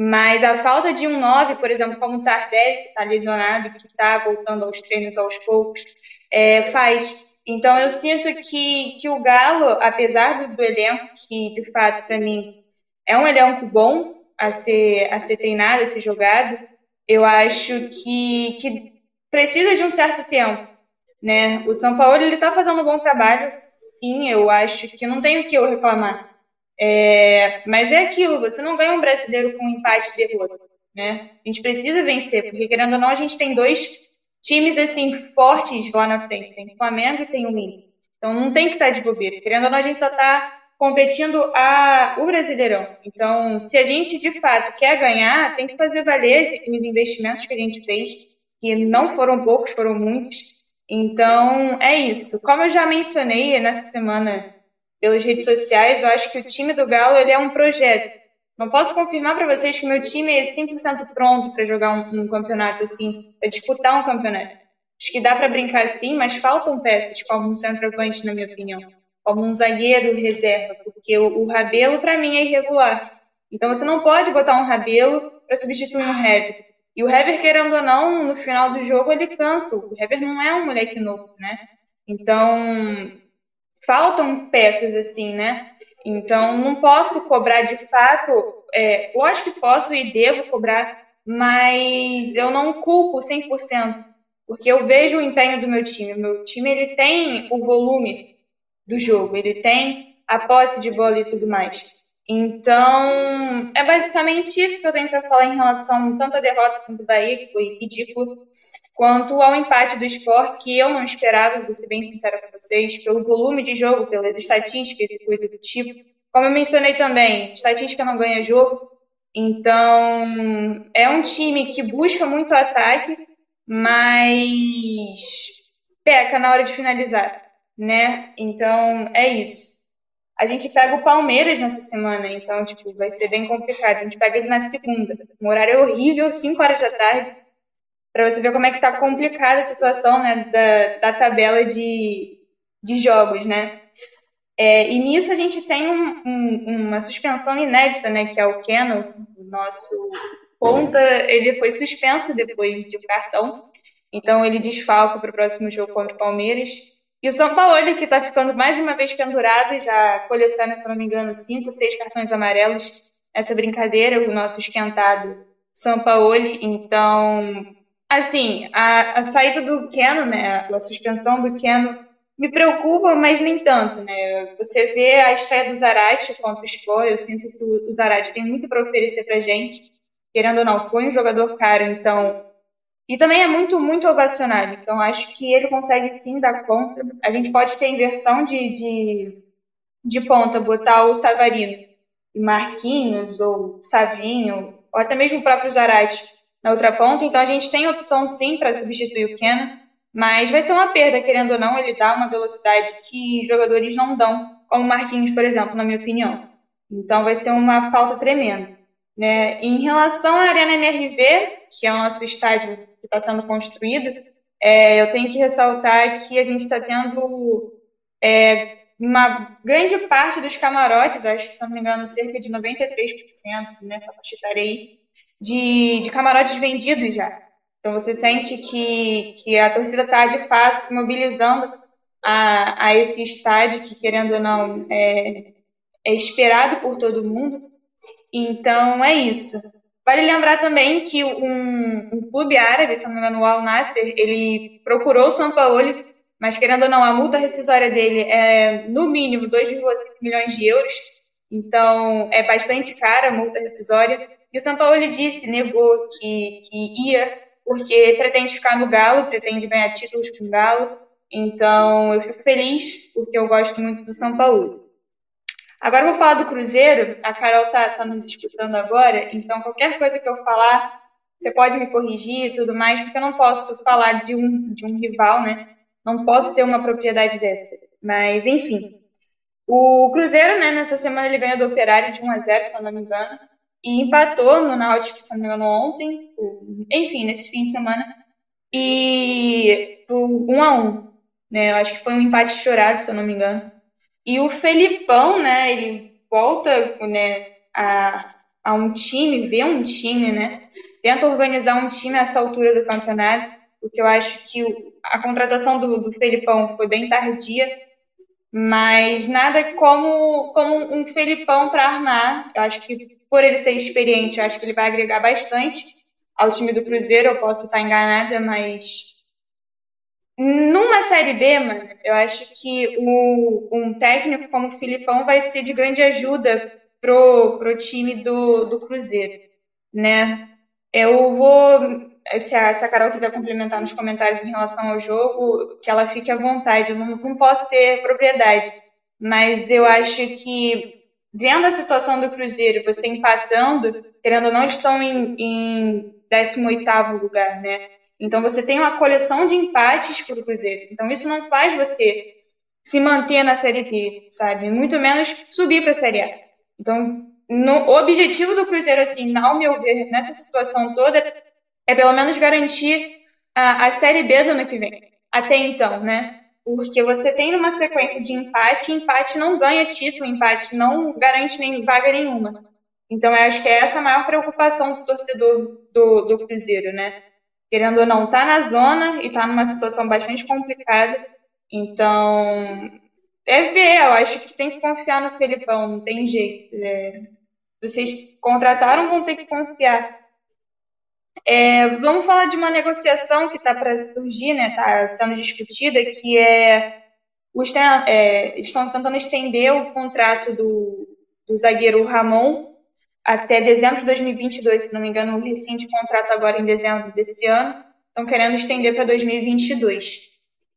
H: Mas a falta de um 9, por exemplo, como o Tardelli, que está lesionado, que está voltando aos treinos aos poucos, é, faz. Então eu sinto que, que o Galo, apesar do, do elenco, que de fato para mim é um elenco bom a ser, a ser treinado, a ser jogado, eu acho que, que precisa de um certo tempo né? O São Paulo está fazendo um bom trabalho, sim, eu acho que não tem o que eu reclamar. É, mas é aquilo, você não ganha um brasileiro com empate de derrota, né? A gente precisa vencer, porque querendo ou não, a gente tem dois times assim fortes lá na frente, tem o Flamengo e tem o Inter. Então não tem que estar tá de bobeira. Querendo ou não, a gente só está competindo a, o Brasileirão. Então, se a gente de fato quer ganhar, tem que fazer valer os investimentos que a gente fez, que não foram poucos, foram muitos. Então, é isso. Como eu já mencionei nessa semana pelas redes sociais, eu acho que o time do Galo ele é um projeto. Não posso confirmar para vocês que meu time é 100% pronto para jogar um, um, campeonato assim, para disputar um campeonato. Acho que dá para brincar assim, mas faltam peças, como um centroavante, na minha opinião. Como um zagueiro reserva, porque o, o Rabelo, para mim, é irregular. Então você não pode botar um Rabelo para substituir um Hever. E o Hever, querendo ou não, no final do jogo ele cansa. O Hever não é um moleque novo, né? Então, faltam peças assim, né? Então, não posso cobrar de fato. É, lógico que posso e devo cobrar, mas eu não culpo 100%, porque eu vejo o empenho do meu time. O meu time ele tem o volume do jogo, ele tem a posse de bola e tudo mais. Então, é basicamente isso que eu tenho para falar em relação tanto à derrota contra o Bahia, que foi ridículo, quanto ao empate do esporte, que eu não esperava, vou ser bem sincera com vocês, pelo volume de jogo, pelas estatísticas e coisa do tipo. Como eu mencionei também, estatística não ganha jogo, então é um time que busca muito ataque, mas peca na hora de finalizar, né? Então é isso. A gente pega o Palmeiras nessa semana, então, tipo, vai ser bem complicado. A gente pega ele na segunda. Um horário horrível, 5 horas da tarde, para você ver como é que tá complicada a situação, né, da, da tabela de, de jogos, né. É, e nisso a gente tem um, um, uma suspensão inédita, né, que é o Keno, nosso ponta, ele foi suspenso depois de cartão, então ele desfalca para o próximo jogo contra o Palmeiras. E o São Paulo, que está ficando mais uma vez pendurado, já coleciona, se não me engano, cinco, seis cartões amarelos nessa brincadeira, o nosso esquentado São Paulo. Então, assim, a, a saída do Keno, né, a suspensão do Keno me preocupa, mas nem tanto, né? Você vê a estreia do Zarate contra o Sport, eu sinto que o Zarate tem muito para oferecer para gente, querendo ou não, foi um jogador caro, então e também é muito, muito ovacionado. Então, acho que ele consegue sim dar conta. A gente pode ter inversão de, de, de ponta, botar o Savarino e Marquinhos, ou Savinho, ou até mesmo o próprio Zarate na outra ponta. Então, a gente tem opção sim para substituir o Kena, mas vai ser uma perda, querendo ou não, ele dá uma velocidade que jogadores não dão, como o Marquinhos, por exemplo, na minha opinião. Então, vai ser uma falta tremenda. Né? Em relação à Arena MRV, que é o nosso estádio que está sendo construído, é, eu tenho que ressaltar que a gente está tendo é, uma grande parte dos camarotes, acho que, se não me engano, cerca de 93% nessa faixa aí, de, de camarotes vendidos já. Então você sente que, que a torcida está, de fato, se mobilizando a, a esse estádio que, querendo ou não, é, é esperado por todo mundo. Então é isso. Vale lembrar também que um, um clube árabe, se não me engano, o Al Nasser, ele procurou o São Paulo, mas querendo ou não, a multa rescisória dele é no mínimo 2,5 milhões de euros. Então é bastante cara a multa rescisória. E o São Paulo disse, negou que, que ia, porque pretende ficar no Galo, pretende ganhar títulos com o Galo. Então eu fico feliz, porque eu gosto muito do São Paulo. Agora eu vou falar do Cruzeiro. A Carol tá, tá nos escutando agora, então qualquer coisa que eu falar, você pode me corrigir e tudo mais, porque eu não posso falar de um, de um rival, né? Não posso ter uma propriedade dessa. Mas, enfim. O Cruzeiro, né, nessa semana ele ganhou do Operário de 1 a 0 se eu não me engano, e empatou no Náutico, se não me engano, ontem, enfim, nesse fim de semana, e por 1 a 1 né? Eu acho que foi um empate chorado, se eu não me engano. E o Felipão, né, ele volta, né, a, a um time, vê um time, né, tenta organizar um time a essa altura do campeonato, porque eu acho que a contratação do, do Felipão foi bem tardia, mas nada como, como um Felipão para armar. Eu acho que por ele ser experiente, eu acho que ele vai agregar bastante ao time do Cruzeiro. Eu posso estar enganada, mas numa Série B, mano, eu acho que o, um técnico como o Filipão vai ser de grande ajuda pro, pro time do, do Cruzeiro, né? Eu vou se a, se a Carol quiser complementar nos comentários em relação ao jogo, que ela fique à vontade. Eu não, não posso ter propriedade, mas eu acho que, vendo a situação do Cruzeiro, você empatando, querendo ou não, estão em, em 18 lugar, né? Então você tem uma coleção de empates para o Cruzeiro. Então isso não faz você se manter na Série B, sabe? Muito menos subir para a Série A. Então, no, o objetivo do Cruzeiro, assim, ao meu ver, nessa situação toda, é pelo menos garantir a, a Série B do ano que vem. Até então, né? Porque você tem uma sequência de empate, empate não ganha título, empate não garante nem vaga nenhuma. Então, eu acho que é essa a maior preocupação do torcedor do, do Cruzeiro, né? Querendo ou não, tá na zona e tá numa situação bastante complicada. Então, é ver, eu acho que tem que confiar no Felipão, não tem jeito. É, vocês contrataram, vão ter que confiar. É, vamos falar de uma negociação que está para surgir, né? Está sendo discutida, que é, é, estão tentando estender o contrato do, do zagueiro Ramon até dezembro de 2022, se não me engano, o recente contrato agora em dezembro desse ano, estão querendo estender para 2022.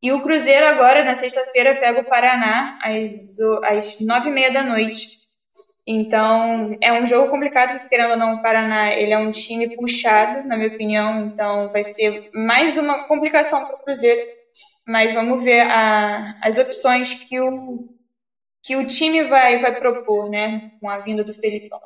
H: E o Cruzeiro agora, na sexta-feira, pega o Paraná às, às nove e meia da noite então, é um jogo complicado, querendo ou não, o Paraná ele é um time puxado, na minha opinião. Então, vai ser mais uma complicação para o Cruzeiro. Mas vamos ver a, as opções que o, que o time vai, vai propor, né? Com a vinda do Felipão.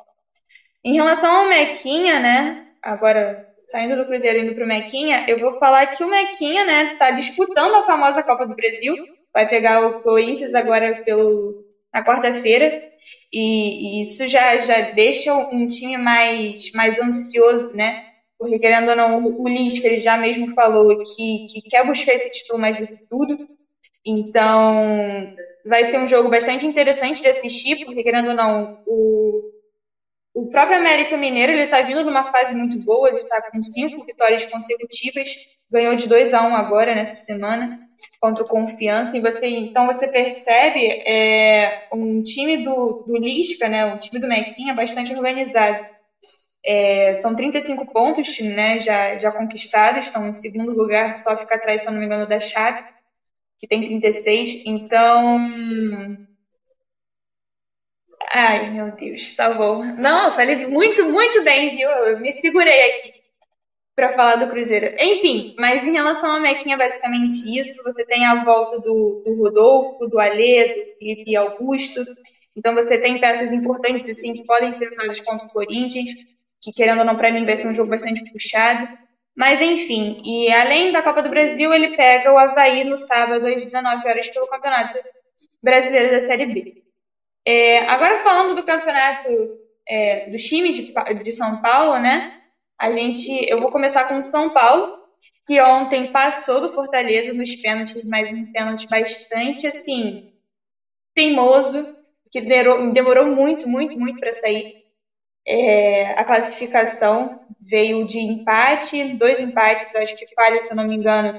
H: Em relação ao Mequinha, né? Agora, saindo do Cruzeiro e indo para o Mequinha, eu vou falar que o Mequinha, né? Está disputando a famosa Copa do Brasil. Vai pegar o Corinthians agora pelo, na quarta-feira. E, e, isso já, já deixa um time mais, mais ansioso, né? Porque, querendo ou não, o, Lisca, ele já mesmo falou que, que quer buscar esse título mais do que tudo. Então, vai ser um jogo bastante interessante de assistir, porque, querendo ou não, o, o próprio América Mineiro ele está vindo numa fase muito boa, ele está com cinco vitórias consecutivas, ganhou de 2 a 1 um agora nessa semana contra o Confiança. E você, então você percebe é, um time do, do Lisca, né, um time do Mequinha bastante organizado. É, são 35 pontos né, já, já conquistados, estão em segundo lugar, só fica atrás, se eu não me engano, da Chave, que tem 36. Então, Ai, meu Deus, tá bom. Não, falei muito, muito bem, viu? Eu me segurei aqui para falar do Cruzeiro. Enfim, mas em relação ao Mequinha, é basicamente isso. Você tem a volta do, do Rodolfo, do Alê, do Felipe Augusto. Então você tem peças importantes assim que podem ser usadas contra o Corinthians, que querendo ou não, para mim vai ser um jogo bastante puxado. Mas enfim, e além da Copa do Brasil, ele pega o Havaí no sábado às 19 horas pelo Campeonato Brasileiro da Série B. É, agora falando do campeonato é, dos times de, de, São Paulo, né? A gente, eu vou começar com o São Paulo, que ontem passou do Fortaleza nos pênaltis, mas um pênalti bastante assim teimoso, que demorou, demorou muito, muito, muito para sair. É, a classificação veio de empate, dois empates, acho que falha, se eu não me engano,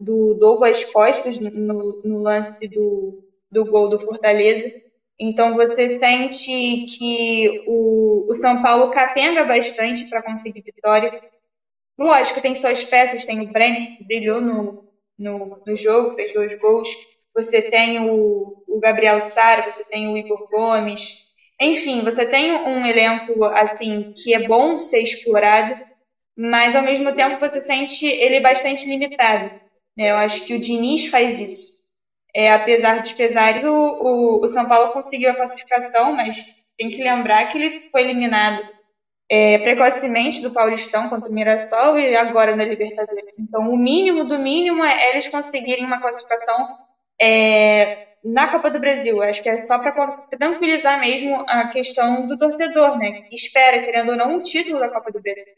H: do Douglas Costa no, no lance do, do gol do Fortaleza. Então você sente que o, o São Paulo capenga bastante para conseguir vitória. Lógico, tem suas peças, tem o Brenner, que brilhou no, no, no jogo, fez dois gols. você tem o, o Gabriel Sara, você tem o Igor Gomes. Enfim, você tem um elenco assim que é bom ser explorado, mas ao mesmo tempo você sente ele bastante limitado. Né? Eu acho que o Diniz faz isso. É, apesar dos pesares, o, o, o, São Paulo conseguiu a classificação, mas tem que lembrar que ele foi eliminado é, precocemente do Paulistão contra o Mirassol e agora na Libertadores. Então, o mínimo do mínimo é eles conseguirem uma classificação é, na Copa do Brasil. Acho que é só para tranquilizar mesmo a questão do torcedor, né? Que espera, querendo ou não, um título da Copa do Brasil.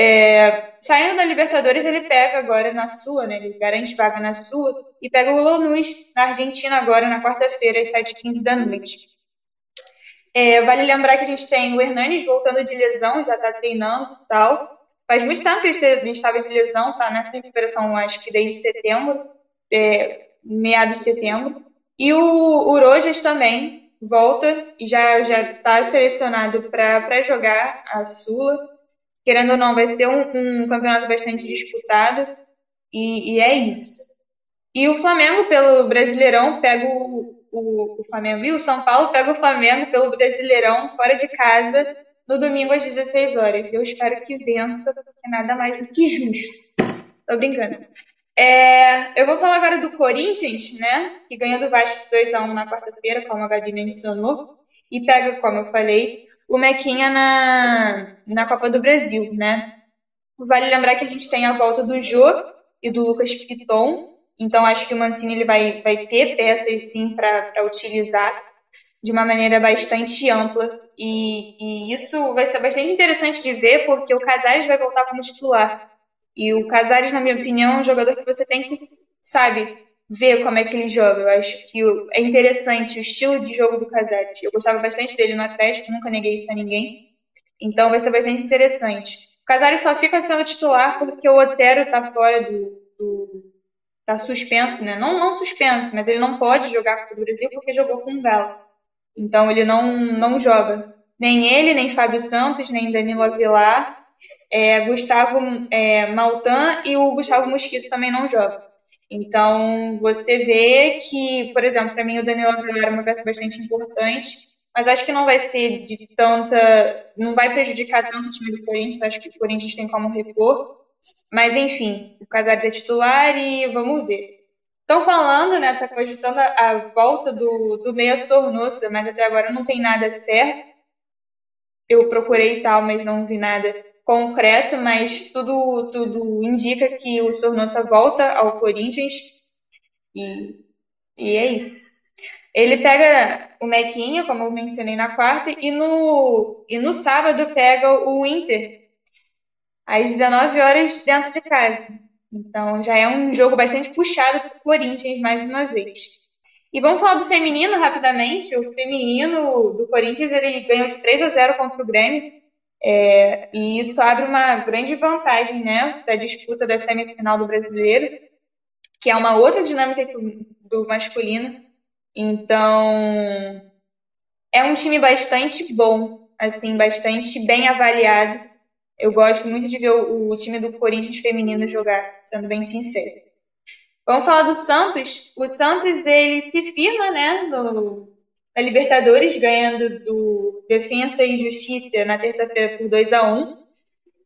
H: É, saindo da Libertadores, ele pega agora na sua, né? Ele garante vaga na sua e pega o Lanús na Argentina agora na quarta-feira, às 7h15 da noite. É, vale lembrar que a gente tem o Hernanes voltando de lesão, já está treinando e tal. Faz muito tempo que ele estava de lesão, tá nessa recuperação, acho que desde setembro, é, meados de setembro. E o Urojas também volta e já está selecionado para jogar a Sula querendo ou não, vai ser um, um campeonato bastante disputado e, e, é isso. E o Flamengo, pelo Brasileirão, pega o, o, o, Flamengo e o São Paulo pega o Flamengo pelo Brasileirão fora de casa no domingo às 16 horas. Eu espero que vença, porque é nada mais do que justo. Tô brincando. É, eu vou falar agora do Corinthians, né? Que ganhou do Vasco 2x1 na quarta-feira, como a Gabi mencionou. E pega, como eu falei, o Mequinha na, na Copa do Brasil, né? Vale lembrar que a gente tem a volta do Jô e do Lucas Piton, então acho que o Mancini ele vai, vai ter peças sim para utilizar de uma maneira bastante ampla e, e, isso vai ser bastante interessante de ver porque o Casares vai voltar como titular e o Casares, na minha opinião, é um jogador que você tem que, sabe, ver como é que ele joga. Eu acho que é interessante o estilo de jogo do Casares. Eu gostava bastante dele no Atlético, nunca neguei isso a ninguém. Então vai ser bastante interessante. O Casares só fica sendo titular porque o Otero tá fora do, do tá suspenso, né? Não, não suspenso, mas ele não pode jogar com o Brasil porque jogou com o Galo. Então ele não, não joga. Nem ele, nem Fábio Santos, nem Danilo Avilar, é, Gustavo é, Maltan e o Gustavo Mosquito também não jogam. Então, você vê que, por exemplo, para mim o Daniel Aguilar é uma peça bastante importante, mas acho que não vai ser de tanta. não vai prejudicar tanto o time do Corinthians, acho que o Corinthians tem como repor. Mas, enfim, o Casares é titular e vamos ver. Estão falando, né? Tá cogitando a, a volta do, do Meia Sornosa, mas até agora não tem nada certo. Eu procurei tal, mas não vi nada concreto, mas tudo, tudo indica que o Sornosa volta ao Corinthians e, e é isso. Ele pega o Mequinha, como eu mencionei na quarta, e no, e no sábado pega o Inter às 19 horas dentro de casa. Então já é um jogo bastante puxado para o Corinthians mais uma vez. E vamos falar do feminino rapidamente. O feminino do Corinthians ele ganhou de 3 a 0 contra o Grêmio. É, e isso abre uma grande vantagem né, para a disputa da semifinal do brasileiro, que é uma outra dinâmica do, masculino. Então, é um time bastante bom, assim, bastante bem avaliado. Eu gosto muito de ver o, o time do Corinthians feminino jogar, sendo bem sincero. Vamos falar do Santos. O Santos ele se firma, né, no, na Libertadores, ganhando do Defensa e Justiça na terça-feira por 2 a 1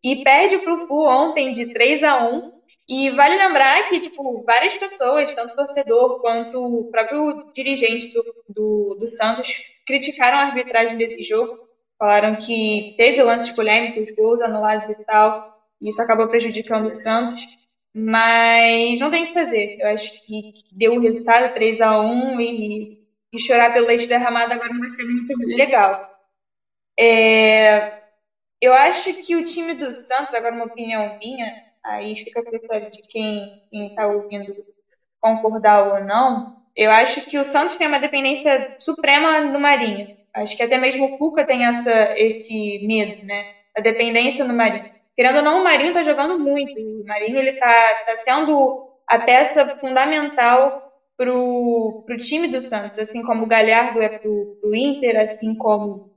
H: e perde para o Flu ontem de 3 a 1 e vale lembrar que, tipo, várias pessoas, tanto torcedor quanto o próprio dirigente do, do, do Santos, criticaram a arbitragem desse jogo. Falaram que teve lances polêmicos, gols anulados e tal, e isso acabou prejudicando o Santos. Mas não tem o que fazer. Eu acho que deu o resultado 3 a 1 e e chorar pelo leite derramado agora não vai ser muito legal. É, eu acho que o time do Santos, agora uma opinião minha, aí fica a critério de quem está ouvindo concordar ou não. Eu acho que o Santos tem uma dependência suprema no Marinho. Acho que até mesmo o Cuca tem essa, esse medo, né? A dependência no Marinho. Querendo ou não, o Marinho está jogando muito. O Marinho ele tá, tá sendo a peça fundamental pro, pro time do Santos, assim como o Galhardo é pro, pro Inter, assim como.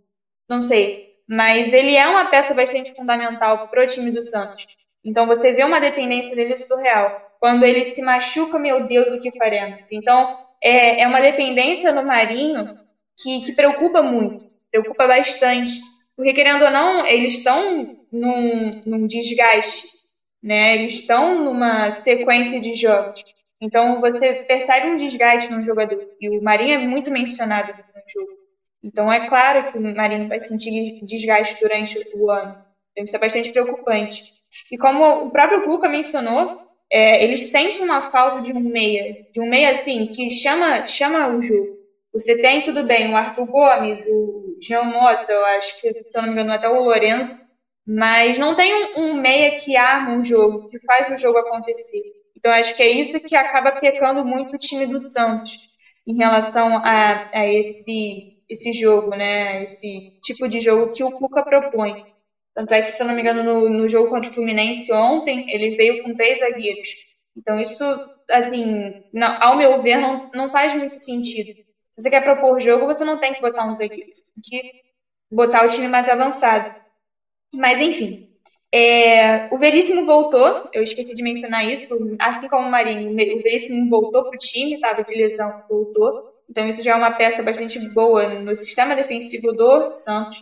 H: Não sei. Mas ele é uma peça bastante fundamental pro time do Santos. Então você vê uma dependência dele surreal. Quando ele se machuca, meu Deus, o que faremos? Então, é, é uma dependência no Marinho que, que preocupa muito, preocupa bastante. Porque, querendo ou não, eles estão num, num desgaste, né? Eles estão numa sequência de jogos. Então, você percebe um desgaste no jogador. E o Marinho é muito mencionado no jogo. Então, é claro que o Marinho vai sentir desgaste durante o ano. Então, isso é bastante preocupante. E como o próprio Cuca mencionou, é, eles sentem uma falta de um meia, de um meia assim, que chama, chama o jogo. Você tem, tudo bem, o Arthur Gomes, o Jean Mota, eu acho que, se eu não me engano, até o Lourenço, mas não tem um, um meia que arma um jogo, que faz o jogo acontecer. Então, acho que é isso que acaba pecando muito o time do Santos em relação a, a esse, esse jogo, né? Esse tipo de jogo que o Cuca propõe. Tanto é que, se eu não me engano, no, no jogo contra o Fluminense ontem, ele veio com três zagueiros. Então, isso, assim, não, ao meu ver, não, não faz muito sentido. Se você quer propor jogo, você não tem que botar um zagueiro. Você tem que botar o time mais avançado. Mas, enfim. É, o Veríssimo voltou, eu esqueci de mencionar isso, assim como o Marinho, o Veríssimo voltou para o time, estava de lesão, voltou. Então, isso já é uma peça bastante boa no sistema defensivo do Santos.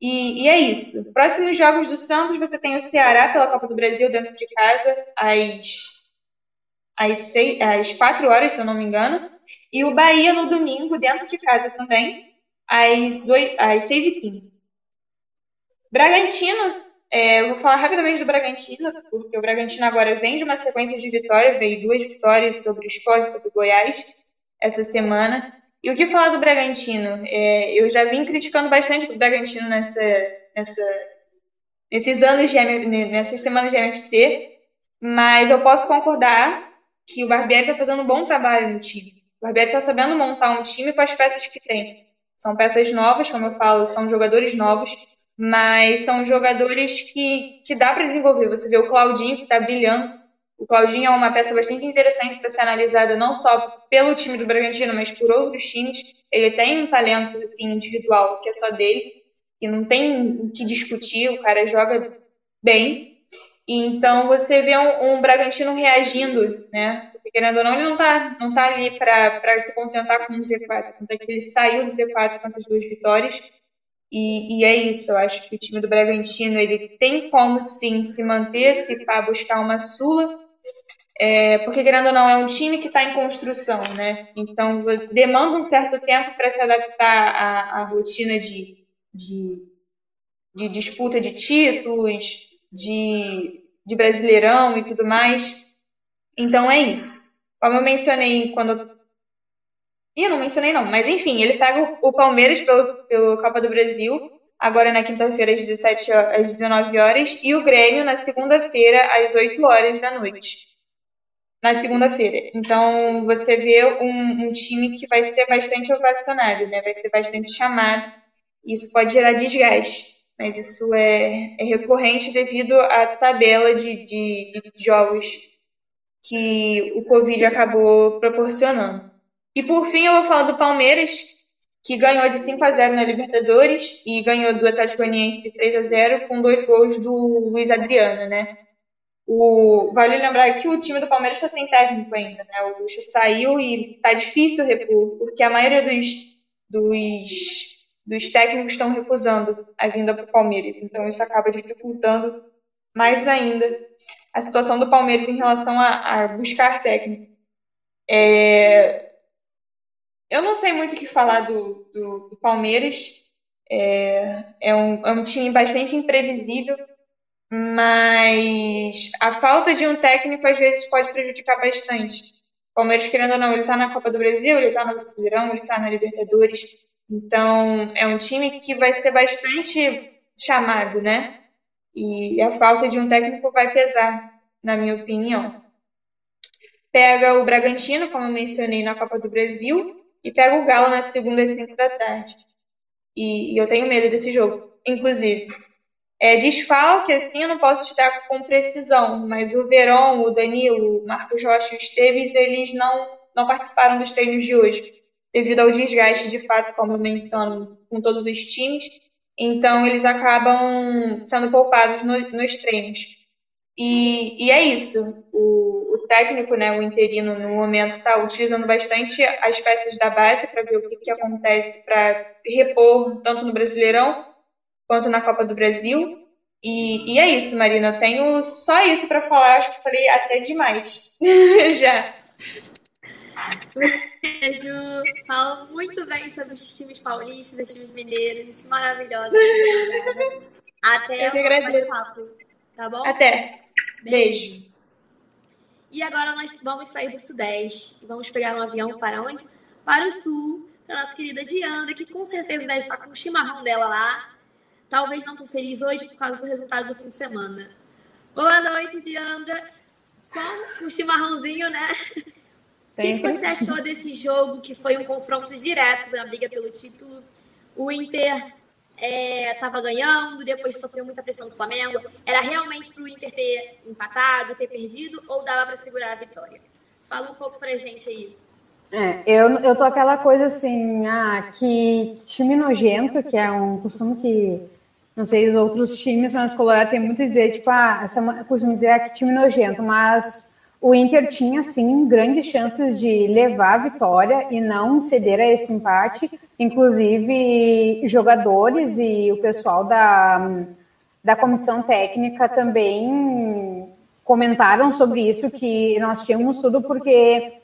H: E, e, é isso. Próximos jogos do Santos, você tem o Ceará pela Copa do Brasil dentro de casa, às, às, seis, às 4 horas, se eu não me engano. E o Bahia no domingo, dentro de casa também, às, 8, às 6h15. Bragantino, é, eu vou falar rapidamente do Bragantino, porque o Bragantino agora vem de uma sequência de vitórias, veio duas vitórias sobre o Esporte, sobre o Goiás, essa semana. E o que falar do Bragantino? É, eu já vim criticando bastante o Bragantino nessa, nessa, nesses anos de nessas semanas de MFC, mas eu posso concordar que o Barbieri está fazendo um bom trabalho no time. O Barbieri está sabendo montar um time com as peças que tem. São peças novas, como eu falo, são jogadores novos, mas são jogadores que, que dá para desenvolver. Você vê o Claudinho, que está brilhando, o Claudinho é uma peça bastante interessante para ser analisada não só pelo time do Bragantino, mas por outros times. Ele tem um talento assim, individual que é só dele, que não tem o que discutir, o cara joga bem. Então você vê um, um, Bragantino reagindo, né? Porque querendo ou não, ele não está não tá ali para se contentar com o Z4. Tanto é que ele saiu do Z4 com essas duas vitórias. E, e, é isso, eu acho que o time do Bragantino ele tem como sim se manter, se para buscar uma Sula, é, porque, querendo ou não, é um time que está em construção, né? Então, demanda um certo tempo para se adaptar à, à rotina de, de, de, disputa de títulos, de, de brasileirão e tudo mais. Então, é isso. Como eu mencionei quando. Ih, não mencionei não, mas enfim, ele pega o, Palmeiras pelo, pelo Copa do Brasil, agora na quinta-feira às 17 às 19 horas, e o Grêmio na segunda-feira às 8 horas da noite na segunda-feira. Então, você vê um, um, time que vai ser bastante ovacionado, né? vai ser bastante chamado. Isso pode gerar desgaste, mas isso é, é recorrente devido à tabela de, de, de jogos que o Covid acabou proporcionando. E por fim, eu vou falar do Palmeiras, que ganhou de 5 a 0 na Libertadores e ganhou do Atlético Goianiense de 3 a 0 com dois gols do Luiz Adriano, né? O, vale lembrar que o time do Palmeiras está sem técnico ainda, né? O Lucha saiu e tá difícil repor, porque a maioria dos, dos, dos técnicos estão recusando a vinda para o Palmeiras. Então isso acaba dificultando mais ainda a situação do Palmeiras em relação a, a buscar técnico. É, eu não sei muito o que falar do, do, do Palmeiras. É, é, um, é um time bastante imprevisível mas a falta de um técnico às vezes pode prejudicar bastante. O Palmeiras, querendo ou não, ele está na Copa do Brasil, ele está no Brasileirão, ele está na Libertadores. Então, é um time que vai ser bastante chamado, né? E a falta de um técnico vai pesar, na minha opinião. Pega o Bragantino, como eu mencionei, na Copa do Brasil, e pega o Galo na segunda e cinco da tarde. E, e eu tenho medo desse jogo, inclusive. É, desfalque, assim, eu não posso dar com precisão, mas o Verón, o Danilo, o Marcos Rocha e o Esteves, eles não, não participaram dos treinos de hoje, devido ao desgaste, de fato, como eu menciono, com todos os times. Então, eles acabam sendo poupados no, nos treinos. E, e é isso. O, o, técnico, né, o interino, no momento, está utilizando bastante as peças da base para ver o que, que acontece para repor tanto no Brasileirão quanto na Copa do Brasil. E, e é isso, Marina. Eu tenho só isso para falar. Acho que falei até demais. [LAUGHS] Já.
B: Beijo. Fala muito bem sobre os times paulistas, os times mineiros. Maravilhosa. [LAUGHS] Até o próximo papo. Tá bom?
H: Até. Beijo.
B: E agora nós vamos sair do Sudeste e vamos pegar um avião para onde? Para o Sul, para a nossa querida Diana, que com certeza deve estar com o chimarrão dela lá. Talvez não tão feliz hoje por causa do resultado do fim de semana. Boa noite, Diandra. Com o chimarrãozinho, né? O que, que você achou desse jogo que foi um confronto direto na briga pelo título? O Inter estava é, ganhando, depois sofreu muita pressão do Flamengo. Era realmente para o Inter ter empatado, ter perdido, ou dava para segurar a vitória? Fala um pouco para gente aí.
I: É, eu, eu tô aquela coisa assim, ah, que time nojento, que é um costume que, não sei os outros times, mas o Colorado tem muito a dizer, tipo, ah, essa, costume dizer ah, que time nojento, mas o Inter tinha, sim, grandes chances de levar a vitória e não ceder a esse empate. Inclusive, jogadores e o pessoal da, da comissão técnica também comentaram sobre isso, que nós tínhamos tudo porque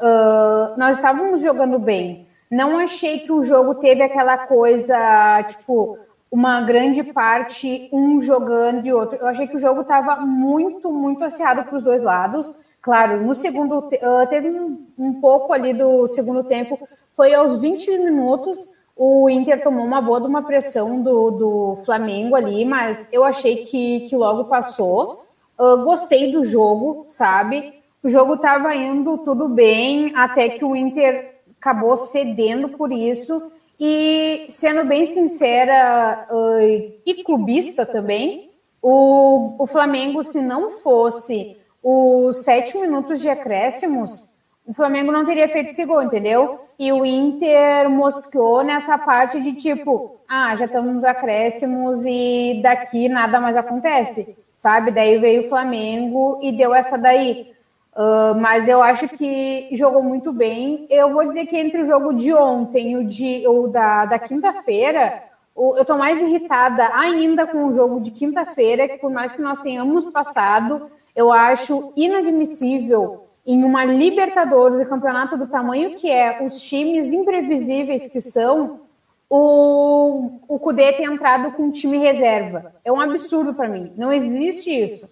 I: uh, nós estávamos jogando bem. Não achei que o jogo teve aquela coisa, tipo, uma grande parte um jogando e outro. Eu achei que o jogo estava muito, muito acirrado para os dois lados. Claro, no segundo, teve um, um, pouco ali do segundo tempo, foi aos 20 minutos, o Inter tomou uma boa de uma pressão do, do Flamengo ali, mas eu achei que, que logo passou. Uh, gostei do jogo, sabe? O jogo estava indo tudo bem, até que o Inter acabou cedendo por isso. E, sendo bem sincera uh, e clubista também, o, o Flamengo, se não fosse os sete minutos de acréscimos, o Flamengo não teria feito esse gol, entendeu? E o Inter mostrou nessa parte de tipo, ah, já estamos nos acréscimos e daqui nada mais acontece, sabe? Daí veio o Flamengo e deu essa daí. Uh, mas eu acho que jogou muito bem. Eu vou dizer que entre o jogo de ontem e o, de, o da, da quinta-feira, eu estou mais irritada ainda com o jogo de quinta-feira, que por mais que nós tenhamos passado, eu acho inadmissível em uma Libertadores e campeonato do tamanho que é, os times imprevisíveis que são, o, o Cudê ter entrado com time reserva. É um absurdo para mim. Não existe isso.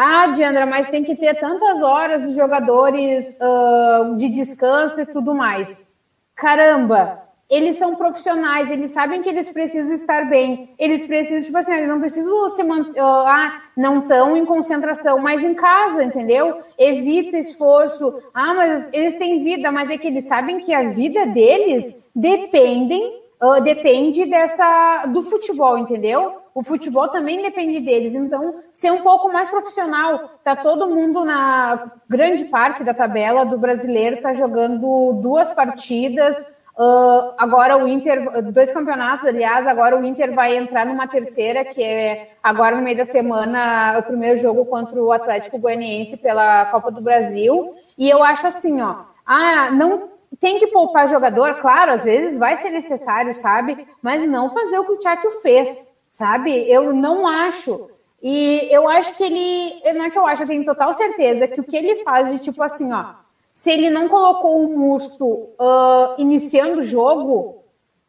I: Ah, Diandra, mas tem que ter tantas horas os jogadores uh, de descanso e tudo mais. Caramba, eles são profissionais, eles sabem que eles precisam estar bem. Eles precisam, tipo assim, eles não precisam se manter, ah, não estão em concentração, mas em casa, entendeu? Evita esforço. Ah, mas eles têm vida, mas é que eles sabem que a vida deles dependem, uh, depende dessa do futebol, entendeu? O futebol também depende deles, então ser um pouco mais profissional. Tá todo mundo na grande parte da tabela do brasileiro tá jogando duas partidas Uh, agora o Inter, dois campeonatos, aliás, agora o Inter vai entrar numa terceira, que é agora no meio da semana, o primeiro jogo contra o Atlético Goianiense pela Copa do Brasil. E eu acho assim, ó, ah, não tem que poupar jogador, claro, às vezes vai ser necessário, sabe? Mas não fazer o que o Tchatcho fez, sabe? Eu não acho. E eu acho que ele, não é que eu acho, eu tenho total certeza que o que ele faz de tipo assim, ó, se ele não colocou o Musto uh, iniciando o jogo,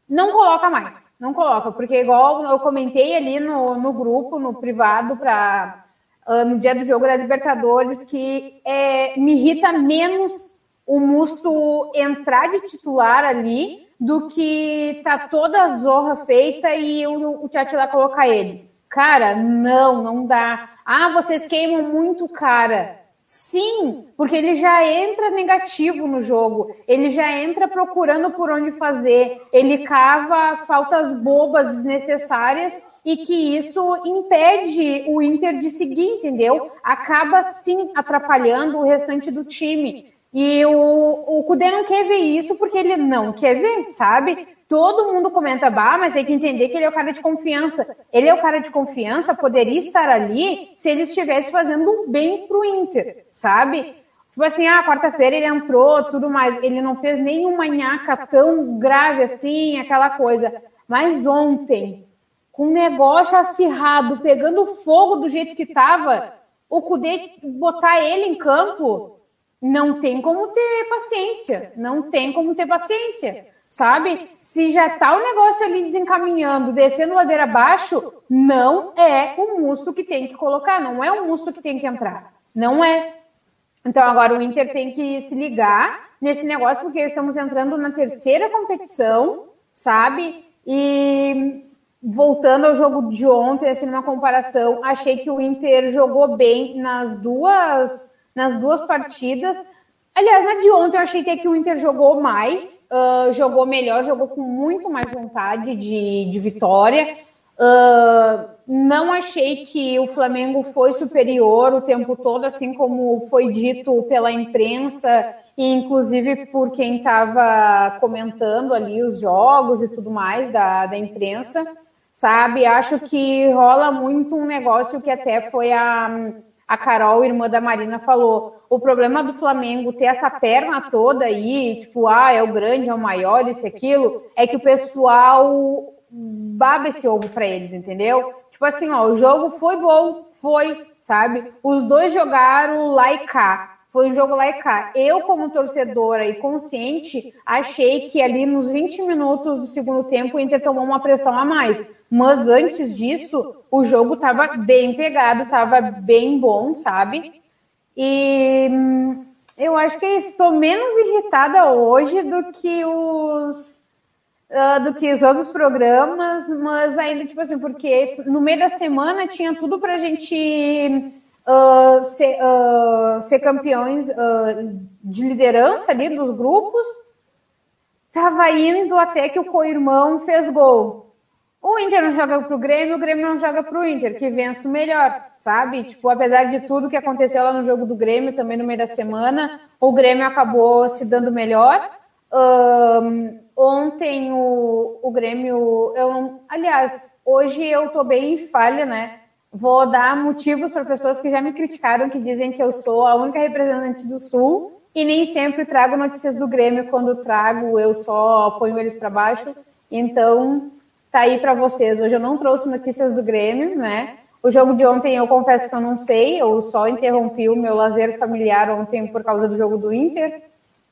I: não coloca mais. Não coloca, porque igual eu comentei ali no, no grupo, no privado, para uh, no dia do jogo da Libertadores, que é, me irrita menos o Musto entrar de titular ali do que tá toda a zorra feita e o, o lá colocar ele. Cara, não, não dá. Ah, vocês queimam muito cara. Sim, porque ele já entra negativo no jogo, ele já entra procurando por onde fazer, ele cava faltas bobas, desnecessárias e que isso impede o Inter de seguir, entendeu? Acaba sim atrapalhando o restante do time. E o, o Cudê não quer ver isso porque ele não quer ver, sabe? todo mundo comenta, bah, mas tem que entender que ele é o cara de confiança. Ele é o cara de confiança, poderia estar ali se ele estivesse fazendo um bem pro Inter, sabe? Tipo assim, ah, quarta-feira ele entrou, tudo mais. Ele não fez nenhuma nhaca tão grave assim, aquela coisa. Mas ontem, com um negócio acirrado, pegando fogo do jeito que tava, o Cudê botar ele em campo, não tem como ter paciência. Não tem como ter paciência sabe? Se já tá o negócio ali desencaminhando, descendo ladeira abaixo, não é o Musto que tem que colocar, não é o Musto que tem que entrar. Não é. Então agora o Inter tem que se ligar nesse negócio, porque estamos entrando na terceira competição, sabe? E voltando ao jogo de ontem, assim, numa comparação, achei que o Inter jogou bem nas duas, nas duas partidas, Aliás, na de ontem eu achei que o Inter jogou mais, uh, jogou melhor, jogou com muito mais vontade de, de vitória. Uh, não achei que o Flamengo foi superior o tempo todo, assim como foi dito pela imprensa e inclusive por quem estava comentando ali os jogos e tudo mais da, da imprensa, sabe? Acho que rola muito um negócio que até foi a a Carol, irmã da Marina, falou: o problema do Flamengo ter essa perna toda aí, tipo, ah, é o grande, é o maior, isso e aquilo, é que o pessoal baba esse ovo para eles, entendeu? Tipo assim, ó, o jogo foi bom, foi, sabe? Os dois jogaram lá e cá. Foi um jogo lá e cá. Eu, como torcedora e consciente, achei que ali nos 20 minutos do segundo tempo o Inter tomou uma pressão a mais. Mas antes disso, o jogo estava bem pegado, estava bem bom, sabe? E hum, eu acho que estou menos irritada hoje do que os. Uh, do que os outros programas, mas ainda, tipo assim, porque no meio da semana tinha tudo pra gente uh, ser, uh, ser, campeões uh, de liderança ali dos grupos. Tava indo até que o co-irmão fez gol. O Inter não joga pro Grêmio, o Grêmio não joga pro Inter, que vence o melhor, sabe? Tipo, apesar de tudo que aconteceu lá no jogo do Grêmio, também no meio da semana, o Grêmio acabou se dando melhor. Um, ontem o, o Grêmio, eu, aliás, hoje eu tô bem em falha, né? Vou dar motivos para pessoas que já me criticaram, que dizem que eu sou a única representante do Sul e nem sempre trago notícias do Grêmio. Quando trago, eu só ponho eles para baixo. Então, tá aí para vocês. Hoje eu não trouxe notícias do Grêmio, né? O jogo de ontem eu confesso que eu não sei, eu só interrompi o meu lazer familiar ontem por causa do jogo do Inter.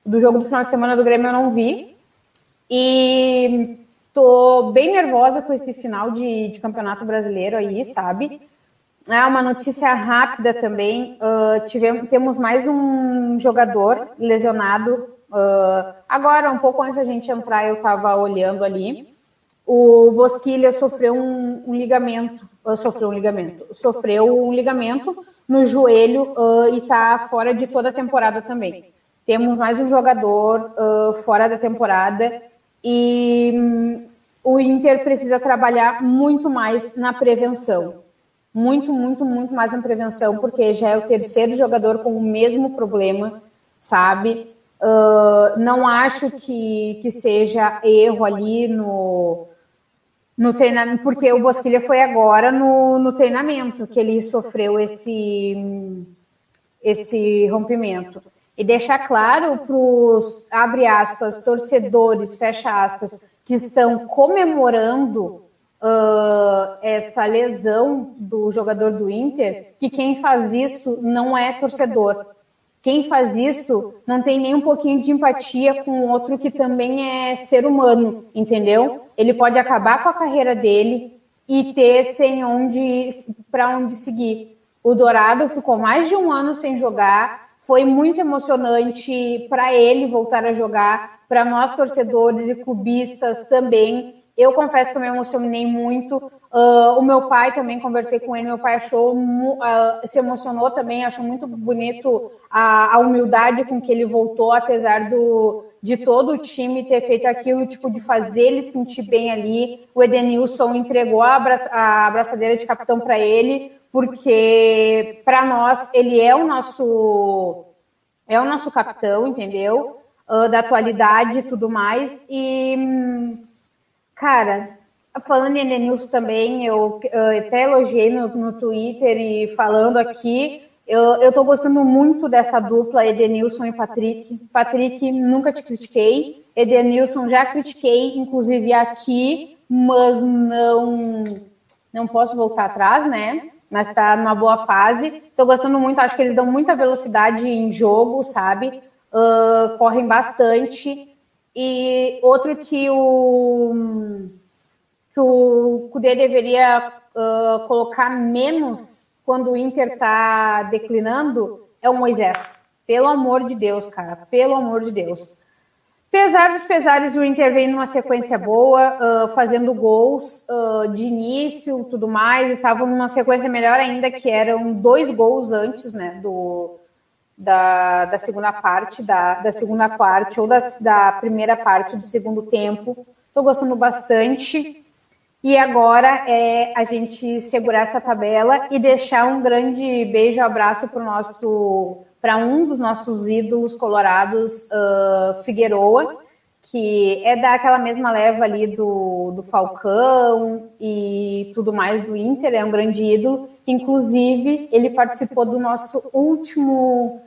I: Do jogo do final de semana do Grêmio eu não vi. E tô bem nervosa com esse final de, de campeonato brasileiro aí, sabe? É uma notícia rápida também. Uh, tivemos, temos mais um jogador lesionado. Uh, agora, um pouco antes da gente entrar, eu estava olhando ali. O Bosquilha sofreu um, um ligamento. Uh, sofreu um ligamento. Sofreu um ligamento no joelho e está fora de toda a temporada também. Temos mais um jogador fora da temporada e um, o Inter precisa trabalhar muito mais na prevenção muito, muito, muito mais na prevenção, porque já é o terceiro jogador com o mesmo problema, sabe? Uh, não acho que, que seja erro ali no, no treinamento, porque o Bosquilha foi agora no, no treinamento que ele sofreu esse, esse rompimento. E deixar claro para os, abre aspas, torcedores, fecha aspas, que estão comemorando uh, essa lesão do jogador do Inter, que quem faz isso não é torcedor. Quem faz isso não tem nem um pouquinho de empatia com outro que também é ser humano, entendeu? Ele pode acabar com a carreira dele e ter sem onde para onde seguir. O Dourado ficou mais de um ano sem jogar, foi muito emocionante para ele voltar a jogar, para nós torcedores e clubistas também. Eu confesso que eu me emocionei muito. Uh, o meu pai também, conversei com ele, meu pai achou, uh, se emocionou também, achou muito bonito a, a, humildade com que ele voltou, apesar do, de todo o time ter feito aquilo, tipo, de fazer ele sentir bem ali. O Edenilson entregou a, abraça, a abraçadeira de capitão para ele, porque para nós ele é o nosso é o nosso capitão, entendeu? Uh, da atualidade e tudo mais. E Cara, falando em Edenilson também, eu, eu até elogiei no, no Twitter e falando aqui, eu, eu tô gostando muito dessa dupla Edenilson e Patrick. Patrick, nunca te critiquei. Edenilson, já critiquei, inclusive aqui, mas não, não posso voltar atrás, né? Mas tá numa boa fase. Tô gostando muito, acho que eles dão muita velocidade em jogo, sabe? Uh, correm bastante. E outro que o que o Cudê deveria uh, colocar menos quando o Inter está declinando é o Moisés. Pelo amor de Deus, cara, pelo amor de Deus. Apesar dos pesares, o Inter vem numa sequência boa, uh, fazendo gols uh, de início, tudo mais. Estavam numa sequência melhor ainda, que eram dois gols antes, né, do, da, da segunda parte, da, da segunda parte, ou da, da primeira parte do segundo tempo. Estou gostando bastante. E agora é a gente segurar essa tabela e deixar um grande beijo, abraço para nosso, para um dos nossos ídolos colorados, uh, Figueroa, que é daquela mesma leva ali do, do Falcão e tudo mais do Inter, é um grande ídolo. Inclusive, ele participou do nosso último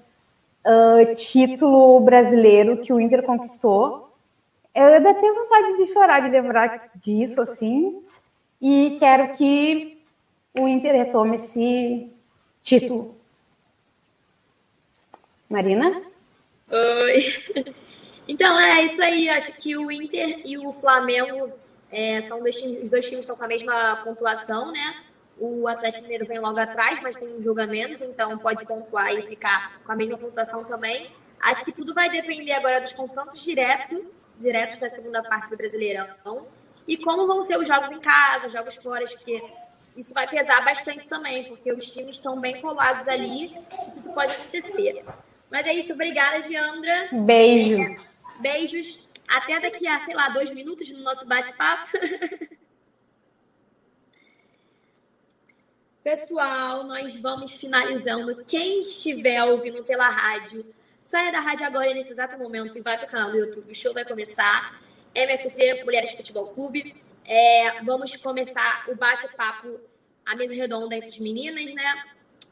I: título brasileiro que o Inter conquistou, eu ainda tenho vontade de chorar de lembrar disso, assim, e quero que o Inter retome esse título. Marina?
B: Oi. [LAUGHS] Então, é isso aí. Acho que o Inter e o Flamengo é, são os dois times estão com a mesma pontuação, né? O Atlético Mineiro vem logo atrás, mas tem um jogo a menos, então pode pontuar e ficar com a mesma pontuação também. Acho que tudo vai depender agora dos confrontos diretos diretos da segunda parte do Brasileirão. E como vão ser os jogos em casa, jogos fora, porque isso vai pesar bastante também, porque os times estão bem colados ali e tudo pode acontecer. Mas é isso, obrigada, Diandra.
I: Beijo.
B: Beijos. Até daqui a, sei lá, dois minutos no nosso bate-papo. [LAUGHS] Pessoal, nós vamos finalizando. Quem estiver ouvindo pela rádio, Saia da rádio agora, nesse exato momento, e vai para o canal do YouTube. O show vai começar. MFC Mulheres Futebol Clube. É, vamos começar o bate-papo, a mesa redonda entre as meninas, né?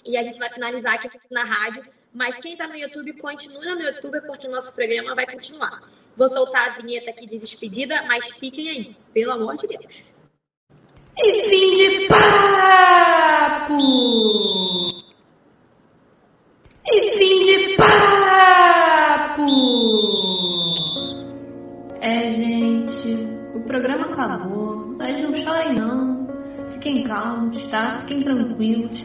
B: E a gente vai finalizar aqui na rádio. Mas quem está no YouTube, continue no YouTube, porque o nosso programa vai continuar. Vou soltar a vinheta aqui de despedida, mas fiquem aí, pelo amor de Deus.
A: E fim de papo! E fim de papo! É, gente, o programa acabou, mas não chorem não. Fiquem calmos, tá? Fiquem tranquilos.